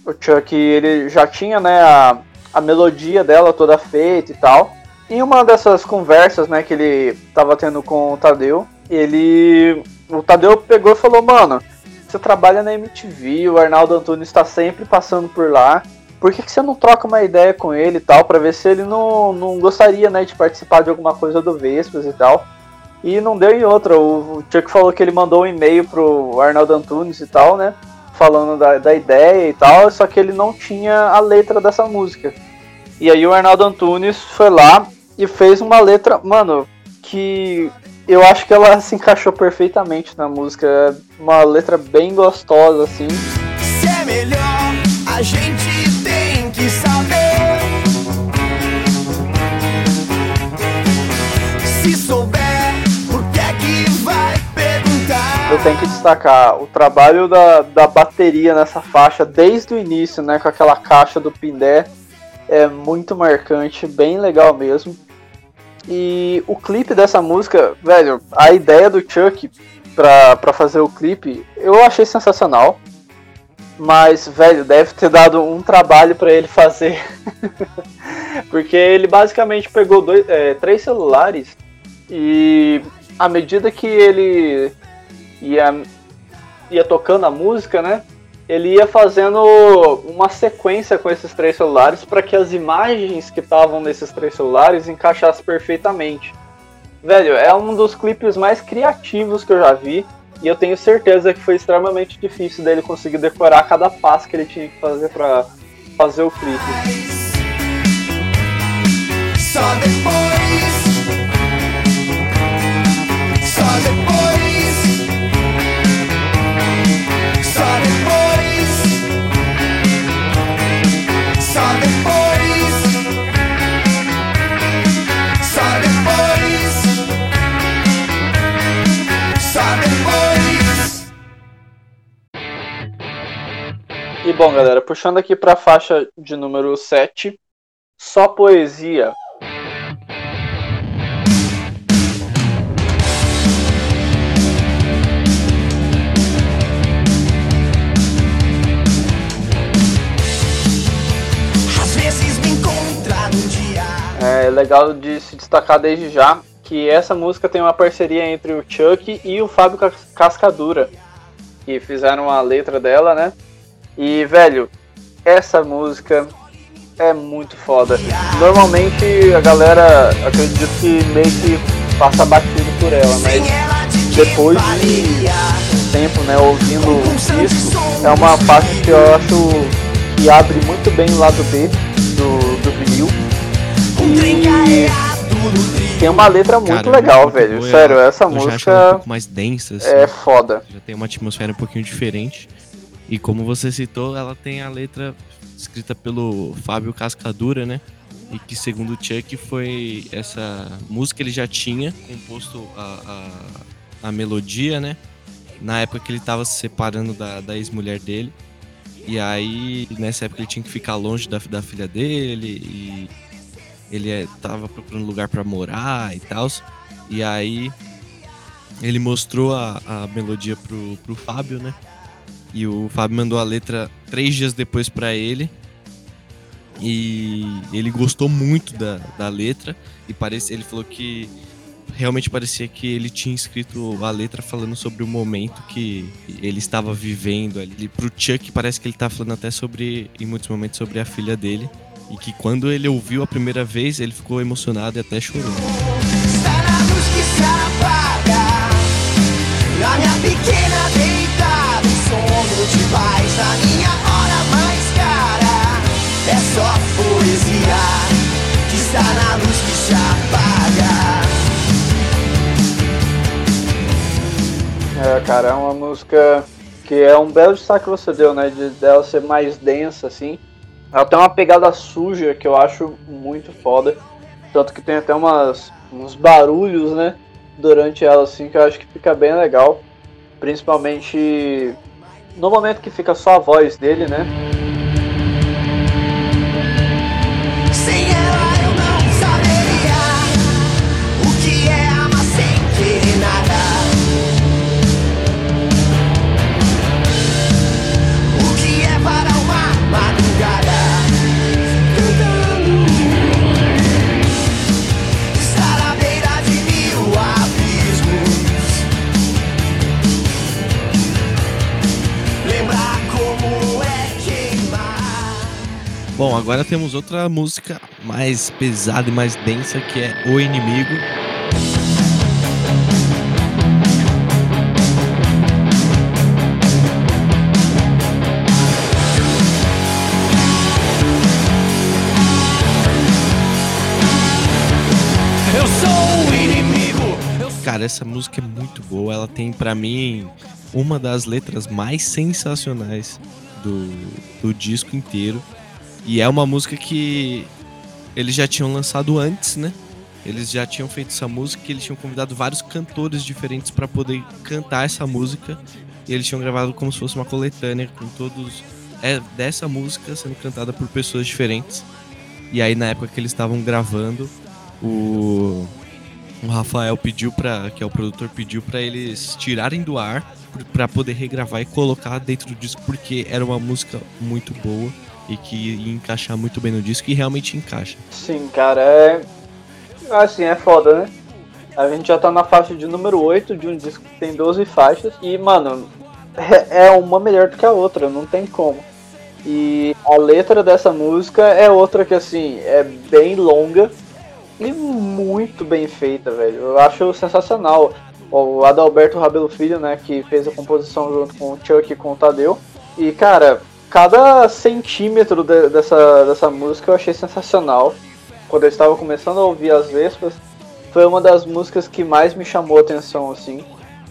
o Chuck, ele já tinha, né, a, a melodia dela toda feita e tal. E uma dessas conversas, né, que ele tava tendo com o Tadeu, ele. O Tadeu pegou e falou, mano, você trabalha na MTV, o Arnaldo Antunes está sempre passando por lá. Por que, que você não troca uma ideia com ele e tal, pra ver se ele não, não gostaria, né, de participar de alguma coisa do Vespas e tal. E não deu em outra. O Chuck falou que ele mandou um e-mail pro Arnaldo Antunes e tal, né? Falando da, da ideia e tal, só que ele não tinha a letra dessa música. E aí o Arnaldo Antunes foi lá e fez uma letra, mano, que eu acho que ela se encaixou perfeitamente na música. É Uma letra bem gostosa, assim. Se é melhor, a gente tenho que destacar o trabalho da, da bateria nessa faixa desde o início, né? Com aquela caixa do Pindé. É muito marcante, bem legal mesmo. E o clipe dessa música, velho, a ideia do Chuck pra, pra fazer o clipe, eu achei sensacional. Mas, velho, deve ter dado um trabalho pra ele fazer. Porque ele basicamente pegou dois, é, três celulares e à medida que ele ia, ia tocando a música, né? Ele ia fazendo uma sequência com esses três celulares para que as imagens que estavam nesses três celulares encaixassem perfeitamente. Velho, é um dos clipes mais criativos que eu já vi. E eu tenho certeza que foi extremamente difícil dele conseguir decorar cada passo que ele tinha que fazer para fazer o clipe. Só depois. Só depois. Só depois. Só depois. Só depois. E bom, galera, puxando aqui para faixa de número 7, só poesia. É legal de se destacar desde já que essa música tem uma parceria entre o Chuck e o Fábio Cascadura, que fizeram a letra dela, né? E, velho, essa música é muito foda. Normalmente a galera, acredito que meio que passa batido por ela, mas depois de tempo, né, ouvindo isso, é uma parte que eu acho que abre muito bem o lado B do, do vinil. E tem uma letra muito Cara, legal, muito velho. Boa, Sério, essa música um pouco mais densa, assim. é foda. Já tem uma atmosfera um pouquinho diferente. E como você citou, ela tem a letra escrita pelo Fábio Cascadura, né? E que segundo o Chuck foi essa música ele já tinha composto a, a, a melodia, né? Na época que ele estava se separando da, da ex-mulher dele. E aí, nessa época, ele tinha que ficar longe da, da filha dele. E ele é, tava procurando lugar para morar e tal. E aí, ele mostrou a, a melodia pro, pro Fábio, né? E o Fábio mandou a letra três dias depois para ele. E ele gostou muito da, da letra. E parece, ele falou que realmente parecia que ele tinha escrito a letra falando sobre o momento que ele estava vivendo ali. Pro Chuck parece que ele tá falando até sobre, em muitos momentos, sobre a filha dele. E que quando ele ouviu a primeira vez, ele ficou emocionado e até chorou. Está na luz que se apaga, na minha pequena sono de paz na minha hora mais cara. É só poesia que está na luz que se apaga. É, cara, é uma música que é um belo destaque que você deu, né? De dela ser mais densa, assim. Ela tem uma pegada suja que eu acho muito foda. Tanto que tem até umas, uns barulhos, né? Durante ela, assim, que eu acho que fica bem legal. Principalmente no momento que fica só a voz dele, né? Bom, agora temos outra música mais pesada e mais densa que é O Inimigo. Eu sou o inimigo. Cara, essa música é muito boa. Ela tem para mim uma das letras mais sensacionais do, do disco inteiro. E é uma música que eles já tinham lançado antes, né? Eles já tinham feito essa música e eles tinham convidado vários cantores diferentes para poder cantar essa música. E eles tinham gravado como se fosse uma coletânea com todos é dessa música sendo cantada por pessoas diferentes. E aí na época que eles estavam gravando, o o Rafael pediu para que é o produtor pediu para eles tirarem do ar para poder regravar e colocar dentro do disco porque era uma música muito boa e que ia encaixar muito bem no disco e realmente encaixa. Sim, cara, é. Assim, é foda, né? A gente já tá na faixa de número 8 de um disco que tem 12 faixas e, mano, é, é uma melhor do que a outra, não tem como. E a letra dessa música é outra que, assim, é bem longa e muito bem feita, velho. Eu acho sensacional. O Adalberto Rabelo Filho, né, que fez a composição junto com o Chuck e com o Tadeu. E, cara, cada centímetro de, dessa, dessa música eu achei sensacional. Quando eu estava começando a ouvir as Vespas, foi uma das músicas que mais me chamou a atenção, assim.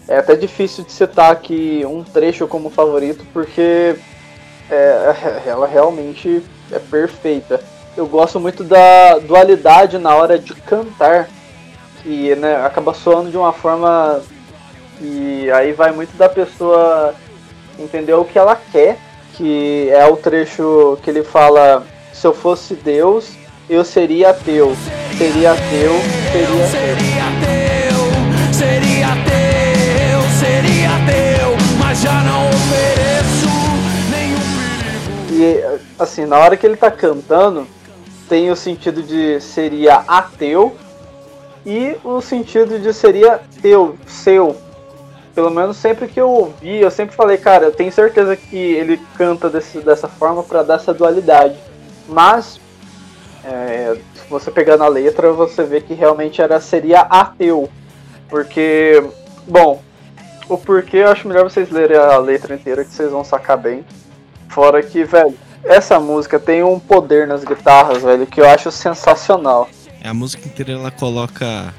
É até difícil de citar aqui um trecho como favorito, porque é, ela realmente é perfeita. Eu gosto muito da dualidade na hora de cantar, que né, acaba soando de uma forma e aí vai muito da pessoa entender o que ela quer que é o trecho que ele fala: Se eu fosse Deus, eu seria teu. Seria teu, seria, seria teu. Seria teu, seria teu, mas já não ofereço nenhum perigo. E assim, na hora que ele tá cantando, tem o sentido de seria ateu, e o sentido de seria teu, seu. Pelo menos sempre que eu ouvi, eu sempre falei, cara, eu tenho certeza que ele canta desse, dessa forma para dar essa dualidade. Mas é, se você pegar na letra, você vê que realmente era seria ateu. Porque, bom, o porquê eu acho melhor vocês lerem a letra inteira que vocês vão sacar bem. Fora que, velho, essa música tem um poder nas guitarras, velho, que eu acho sensacional. É, a música inteira ela coloca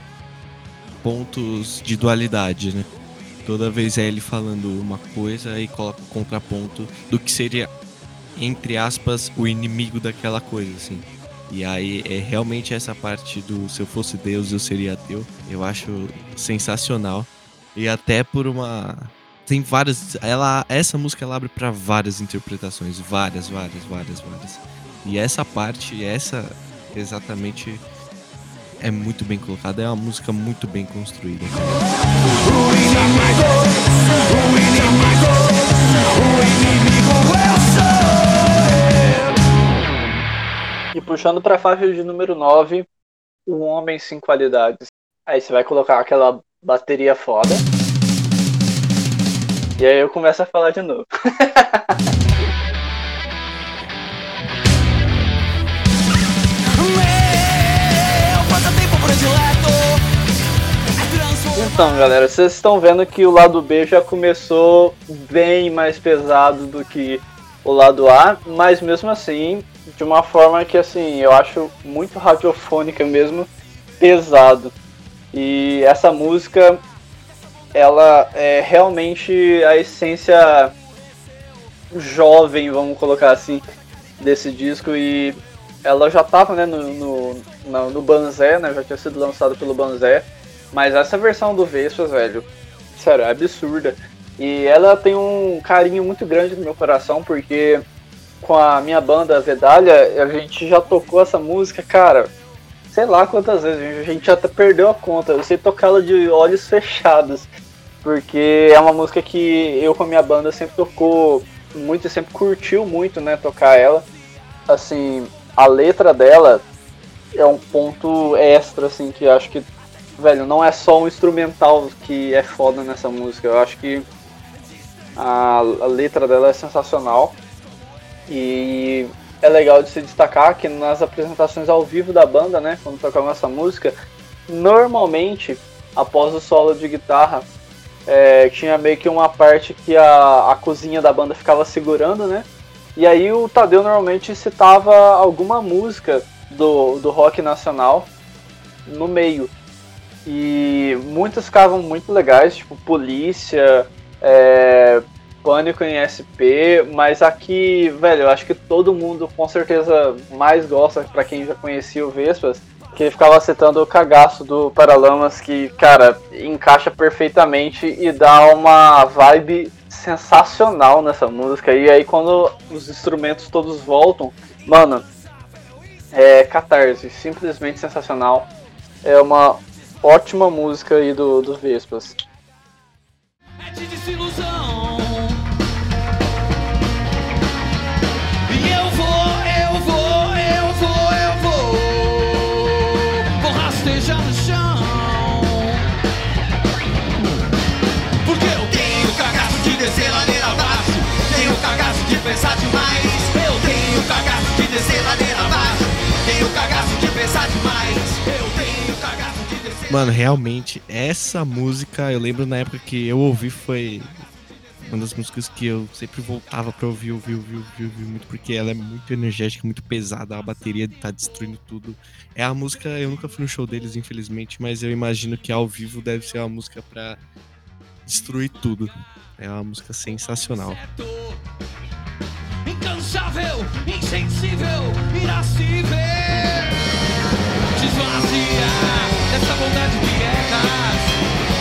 pontos de dualidade, né? Toda vez é ele falando uma coisa e coloca o contraponto do que seria, entre aspas, o inimigo daquela coisa, assim. E aí é realmente essa parte do se eu fosse Deus eu seria ateu. Eu acho sensacional. E até por uma tem várias, ela essa música ela abre para várias interpretações, várias, várias, várias, várias. E essa parte, essa exatamente é muito bem colocada, é uma música muito bem construída. E puxando para a faixa de número 9, Um Homem Sem Qualidades. Aí você vai colocar aquela bateria foda. E aí eu começo a falar de novo. Então, galera, vocês estão vendo que o lado B já começou bem mais pesado do que o lado A, mas mesmo assim de uma forma que assim eu acho muito radiofônica mesmo, pesado. E essa música ela é realmente a essência jovem, vamos colocar assim, desse disco e ela já estava né, no, no, no, Banzé, né, já tinha sido lançado pelo Banzé, mas essa versão do Vespas, velho, sério, é absurda. E ela tem um carinho muito grande no meu coração, porque com a minha banda Vedalha, a gente já tocou essa música, cara, sei lá quantas vezes, a gente já perdeu a conta. Eu sei tocá-la de olhos fechados, porque é uma música que eu com a minha banda sempre tocou muito e sempre curtiu muito, né, tocar ela. Assim, a letra dela é um ponto extra, assim, que acho que, velho, não é só um instrumental que é foda nessa música. Eu acho que a, a letra dela é sensacional. E é legal de se destacar que nas apresentações ao vivo da banda, né, quando tocamos essa música, normalmente após o solo de guitarra é, tinha meio que uma parte que a, a cozinha da banda ficava segurando, né? E aí o Tadeu normalmente citava alguma música do, do rock nacional no meio. E muitas ficavam muito legais, tipo Polícia, é, Pânico em SP, mas aqui, velho, eu acho que todo mundo com certeza mais gosta, para quem já conhecia o Vespas, que ele ficava citando o cagaço do Paralamas, que, cara, encaixa perfeitamente e dá uma vibe sensacional nessa música. E aí quando os instrumentos todos voltam, mano, é catarse, simplesmente sensacional. É uma ótima música aí do, do Vespas. É de desilusão. Mano, realmente, essa música, eu lembro na época que eu ouvi foi uma das músicas que eu sempre voltava pra ouvir, ouvir, ouvir, ouvir, ouvir muito, porque ela é muito energética, muito pesada, a bateria tá destruindo tudo. É a música, eu nunca fui no show deles, infelizmente, mas eu imagino que ao vivo deve ser uma música pra destruir tudo. É uma música sensacional incansável, insensível, irascível. Essa bondade piegas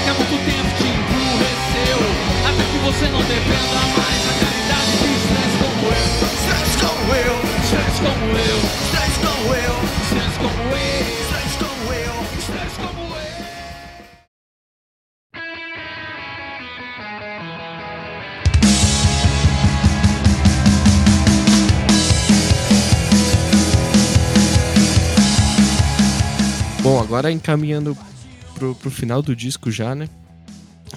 que há muito tempo te emburreceu. Até que você não dependa mais da caridade de estresse como eu. Estresse como eu, estresse como eu, estresse como eu, agora encaminhando pro, pro final do disco já, né?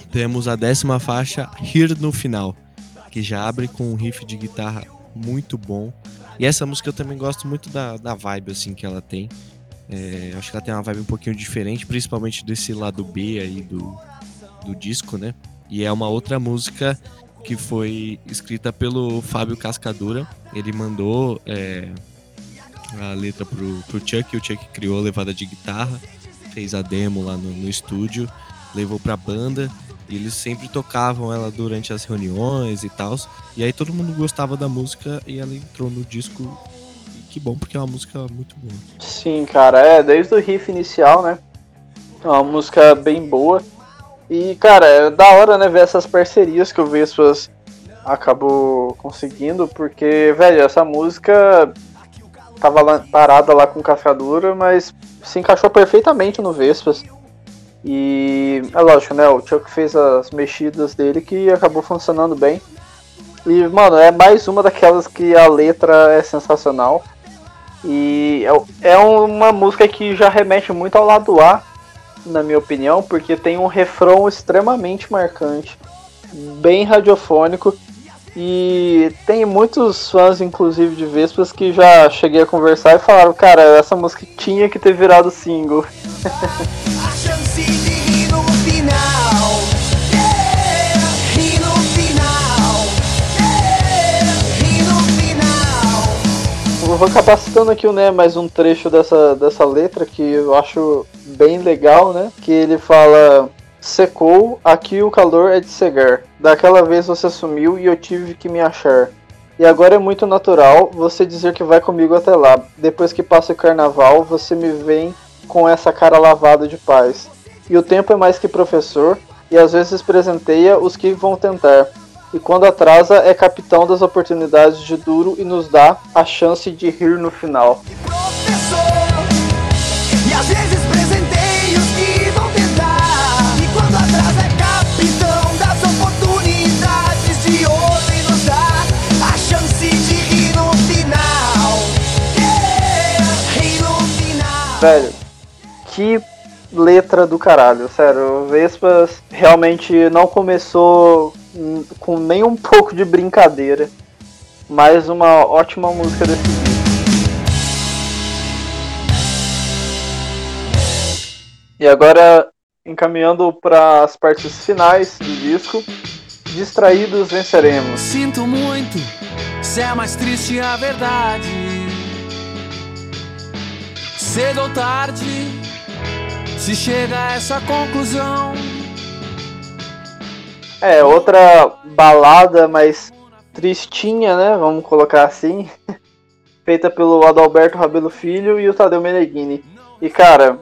Temos a décima faixa, Here no final, que já abre com um riff de guitarra muito bom. E essa música eu também gosto muito da, da vibe assim que ela tem. É, acho que ela tem uma vibe um pouquinho diferente, principalmente desse lado B aí do, do disco, né? E é uma outra música que foi escrita pelo Fábio Cascadura. Ele mandou é, a letra pro, pro Chuck, o Chuck criou a levada de guitarra, fez a demo lá no, no estúdio, levou pra banda. E eles sempre tocavam ela durante as reuniões e tal. E aí todo mundo gostava da música e ela entrou no disco. E que bom, porque é uma música muito boa. Sim, cara, é, desde o riff inicial, né? É uma música bem boa. E, cara, é da hora, né, ver essas parcerias que o Vespas acabou conseguindo, porque, velho, essa música tava lá, parada lá com cascadura, mas se encaixou perfeitamente no Vespas. E é lógico, né? O Chuck fez as mexidas dele que acabou funcionando bem. E, mano, é mais uma daquelas que a letra é sensacional. E é, é uma música que já remete muito ao lado A, na minha opinião, porque tem um refrão extremamente marcante, bem radiofônico. E tem muitos fãs, inclusive de Vespas, que já cheguei a conversar e falaram: Cara, essa música tinha que ter virado single. Eu vou acabar citando aqui né, mais um trecho dessa, dessa letra que eu acho bem legal, né? Que ele fala: Secou, aqui o calor é de cegar. Daquela vez você sumiu e eu tive que me achar. E agora é muito natural você dizer que vai comigo até lá. Depois que passa o carnaval, você me vem com essa cara lavada de paz. E o tempo é mais que professor, e às vezes presenteia os que vão tentar e quando atrasa é capitão das oportunidades de duro e nos dá a chance de rir no final. E às vezes Velho, que letra do caralho, sério. Vespas realmente não começou com nem um pouco de brincadeira. Mais uma ótima música desse disco. E agora, encaminhando para as partes finais do disco, Distraídos Venceremos. Sinto muito, se é mais triste a verdade. Cedo ou tarde, se chega a essa conclusão. É, outra balada mais tristinha, né? Vamos colocar assim. Feita pelo Adalberto Rabelo Filho e o Tadeu Meneghini. E cara,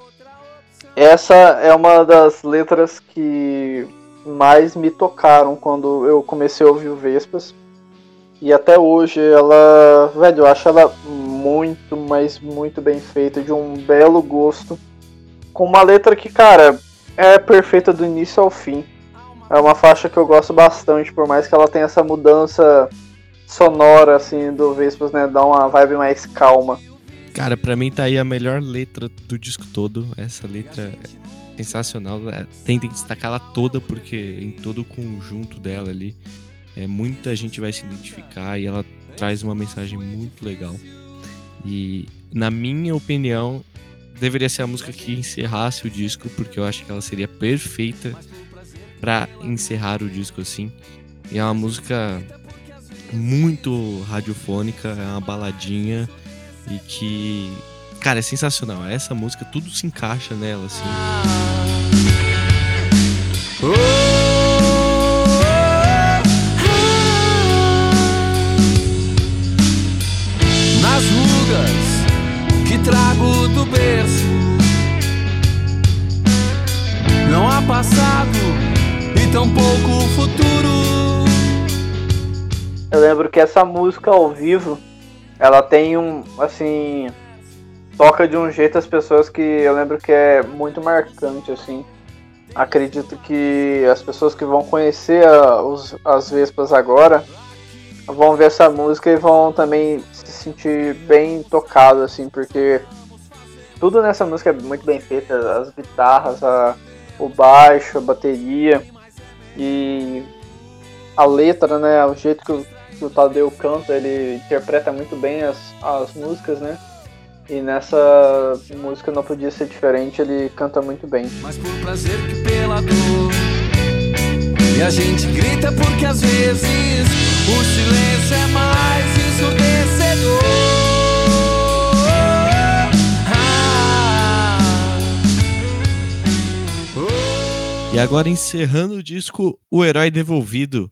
essa é uma das letras que mais me tocaram quando eu comecei a ouvir o Vespas. E até hoje ela, velho, eu acho ela muito, mas muito bem feita, de um belo gosto. Com uma letra que, cara, é perfeita do início ao fim. É uma faixa que eu gosto bastante, por mais que ela tenha essa mudança sonora, assim, do Vespas, né? Dá uma vibe mais calma. Cara, pra mim tá aí a melhor letra do disco todo. Essa letra é sensacional. É, Tentem destacar ela toda, porque em todo o conjunto dela ali, é, muita gente vai se identificar e ela traz uma mensagem muito legal. E, na minha opinião, deveria ser a música que encerrasse o disco, porque eu acho que ela seria perfeita para encerrar o disco assim. E é uma música muito radiofônica, é uma baladinha e que, cara, é sensacional. Essa música tudo se encaixa nela assim. Trago do berço, não há passado tão pouco futuro. Eu lembro que essa música ao vivo, ela tem um, assim, toca de um jeito as pessoas que eu lembro que é muito marcante, assim. Acredito que as pessoas que vão conhecer a, os, as Vespas agora vão ver essa música e vão também sentir bem tocados, assim, porque tudo nessa música é muito bem feito, as guitarras, a, o baixo, a bateria e a letra, né? O jeito que o, que o Tadeu canta, ele interpreta muito bem as, as músicas, né? E nessa música não podia ser diferente, ele canta muito bem. Mais por prazer que pela dor. E a gente grita porque às vezes o silêncio é mais ensurdecedor. Ah. E agora encerrando o disco O Herói Devolvido.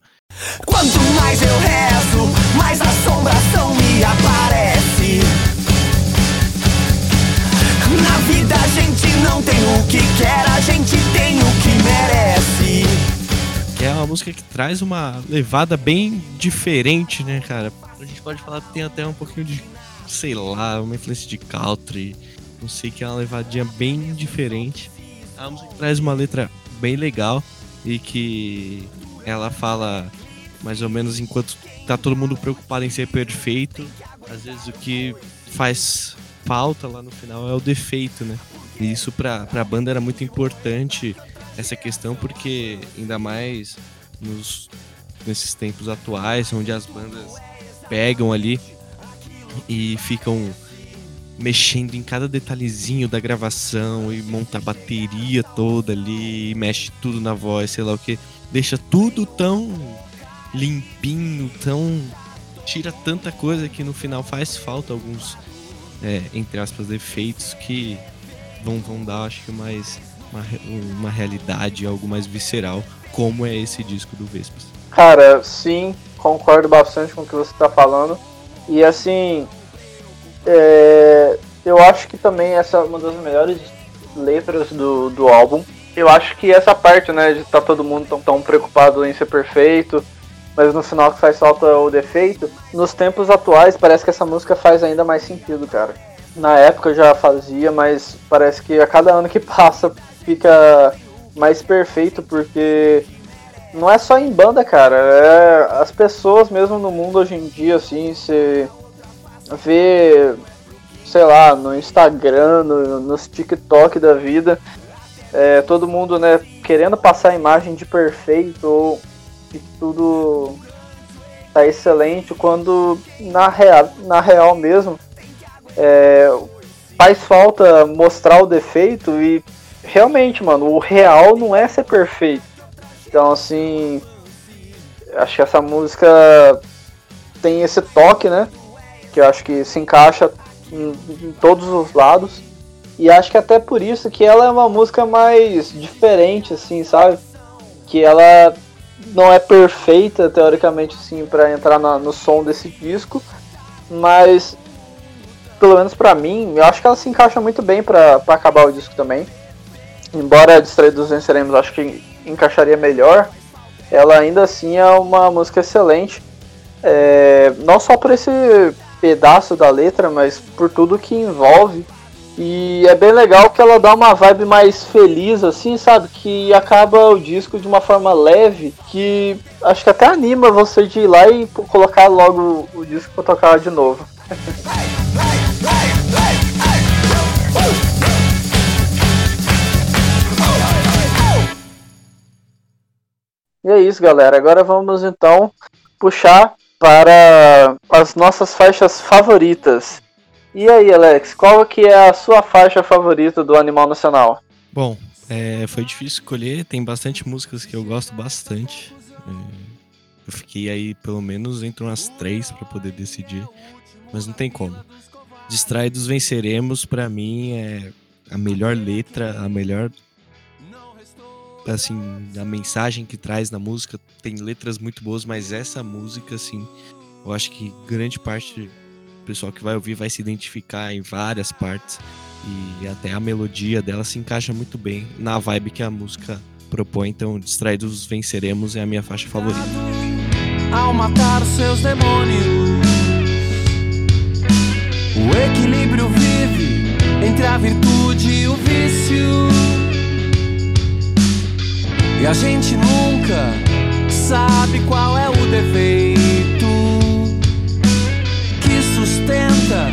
Quanto mais eu rezo, mais assombração me aparece. Na vida a gente não tem o que quer, a gente uma música que traz uma levada bem diferente, né, cara? A gente pode falar que tem até um pouquinho de, sei lá, uma influência de country. Não sei, que é uma levadinha bem diferente. É uma música traz uma letra bem legal e que ela fala mais ou menos enquanto tá todo mundo preocupado em ser perfeito, às vezes o que faz falta lá no final é o defeito, né? E isso pra, pra banda era muito importante essa questão porque ainda mais nos, nesses tempos atuais, onde as bandas pegam ali e ficam mexendo em cada detalhezinho da gravação e monta a bateria toda ali, mexe tudo na voz, sei lá o que, deixa tudo tão limpinho, tão tira tanta coisa que no final faz falta alguns é, entre aspas defeitos que vão, vão dar acho que mais uma, uma realidade, algo mais visceral, como é esse disco do Vespas. Cara, sim, concordo bastante com o que você tá falando. E assim, é, eu acho que também essa é uma das melhores letras do, do álbum. Eu acho que essa parte, né, de estar todo mundo tão, tão preocupado em ser perfeito, mas no final que faz falta o defeito, nos tempos atuais parece que essa música faz ainda mais sentido, cara. Na época já fazia, mas parece que a cada ano que passa fica mais perfeito, porque não é só em banda, cara. É as pessoas mesmo no mundo hoje em dia, assim, você vê, sei lá, no Instagram, no, nos TikTok da vida, é, todo mundo, né, querendo passar a imagem de perfeito ou que tudo tá excelente, quando na real, na real mesmo é, faz falta mostrar o defeito e realmente, mano, o real não é ser perfeito. Então, assim, acho que essa música tem esse toque, né? Que eu acho que se encaixa em, em todos os lados. E acho que até por isso que ela é uma música mais diferente, assim, sabe? Que ela não é perfeita, teoricamente, assim, para entrar na- no som desse disco, mas pelo menos pra mim, eu acho que ela se encaixa muito bem pra acabar o disco também. Embora Distraídos Venceremos acho que encaixaria melhor, ela ainda assim é uma música excelente. É, não só por esse pedaço da letra, mas por tudo que envolve. E é bem legal que ela dá uma vibe mais feliz, assim, sabe? Que acaba o disco de uma forma leve, que acho que até anima você de ir lá e colocar logo o disco pra tocar de novo. E é isso, galera. Agora vamos então puxar para as nossas faixas favoritas. E aí, Alex, qual que é a sua faixa favorita do Animal Nacional? Bom, é, foi difícil escolher, tem bastante músicas que eu gosto bastante. É, eu fiquei aí pelo menos entre umas três para poder decidir, mas não tem como. Distraídos Venceremos, pra mim, é a melhor letra, a melhor. Assim, a mensagem que traz na música tem letras muito boas, mas essa música, assim, eu acho que grande parte do pessoal que vai ouvir vai se identificar em várias partes e até a melodia dela se encaixa muito bem na vibe que a música propõe. Então, Distraídos Venceremos é a minha faixa favorita. Ao matar seus demônios, o equilíbrio vive entre a virtude a gente nunca sabe qual é o defeito que sustenta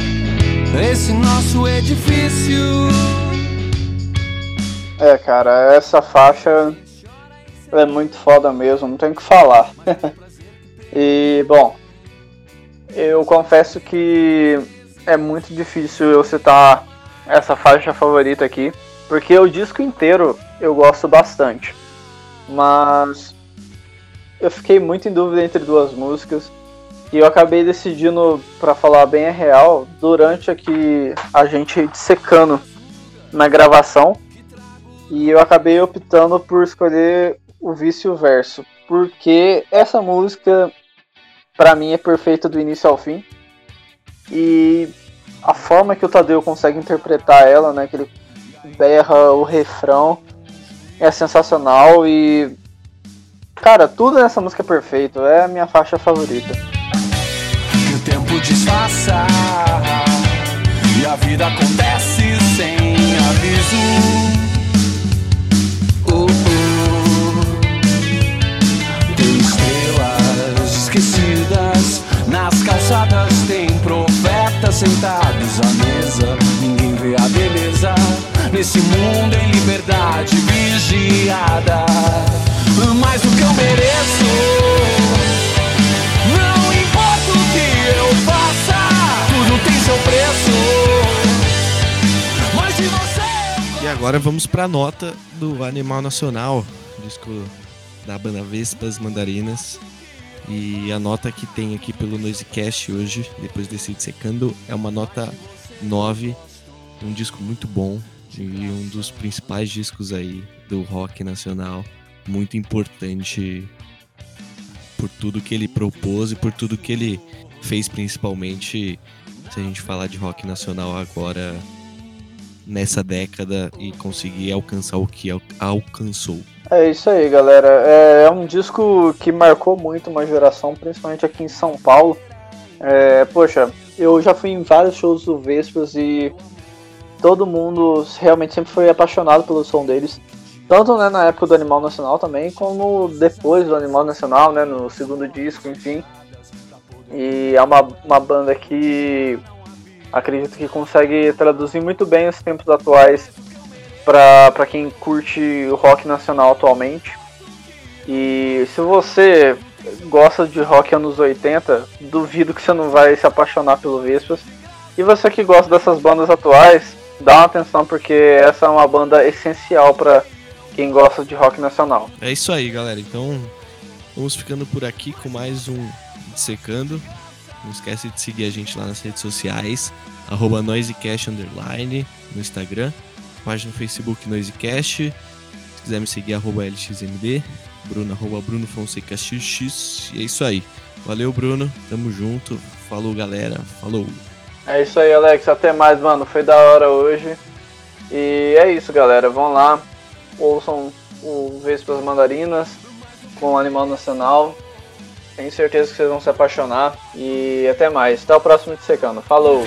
esse nosso edifício. É, cara, essa faixa é muito foda mesmo, não tem o que falar. e, bom, eu confesso que é muito difícil eu citar essa faixa favorita aqui, porque o disco inteiro eu gosto bastante. Mas eu fiquei muito em dúvida entre duas músicas e eu acabei decidindo, para falar bem a real, durante aqui a gente secando na gravação. E eu acabei optando por escolher o vício verso, porque essa música para mim é perfeita do início ao fim. E a forma que o Tadeu consegue interpretar ela, né, que ele berra o refrão, é sensacional e cara, tudo nessa música é perfeito, é a minha faixa favorita. o tempo disfarça e a vida acontece sem aviso. Nas calçadas tem profetas sentados à mesa. Ninguém vê a beleza nesse mundo em liberdade vigiada. Mas o que eu mereço, não importa o que eu faça, tudo tem seu preço. Mas de você. E agora vamos para a nota do Animal Nacional, disco da banda Vespas Mandarinas. E a nota que tem aqui pelo Noisecast hoje, depois desse secando, é uma nota 9. Um disco muito bom e um dos principais discos aí do rock nacional. Muito importante por tudo que ele propôs e por tudo que ele fez, principalmente se a gente falar de rock nacional agora nessa década e conseguir alcançar o que alcançou. É isso aí, galera. É, é, um disco que marcou muito uma geração, principalmente aqui em São Paulo. É, poxa, eu já fui em vários shows do Vespas e todo mundo realmente sempre foi apaixonado pelo som deles. Tanto né, na época do Animal Nacional também, como depois do Animal Nacional, né, no segundo disco, enfim. E é uma, uma banda que acredito que consegue traduzir muito bem os tempos atuais para quem curte o rock nacional atualmente. E se você gosta de rock anos 80, duvido que você não vai se apaixonar pelo Vespas. E você que gosta dessas bandas atuais, dá uma atenção porque essa é uma banda essencial para quem gosta de rock nacional. É isso aí, galera. Então, vamos ficando por aqui com mais um Secando. Não esquece de seguir a gente lá nas redes sociais, arroba Noisecast Underline no Instagram página no Facebook Noisecast. Se quiser me seguir, arroba LXMD. Bruno, arroba Bruno Fonseca XX. E é isso aí. Valeu, Bruno. Tamo junto. Falou, galera. Falou. É isso aí, Alex. Até mais, mano. Foi da hora hoje. E é isso, galera. Vão lá, ouçam o Vespas Mandarinas com o Animal Nacional. Tenho certeza que vocês vão se apaixonar. E até mais. Até o próximo de Secando. Falou!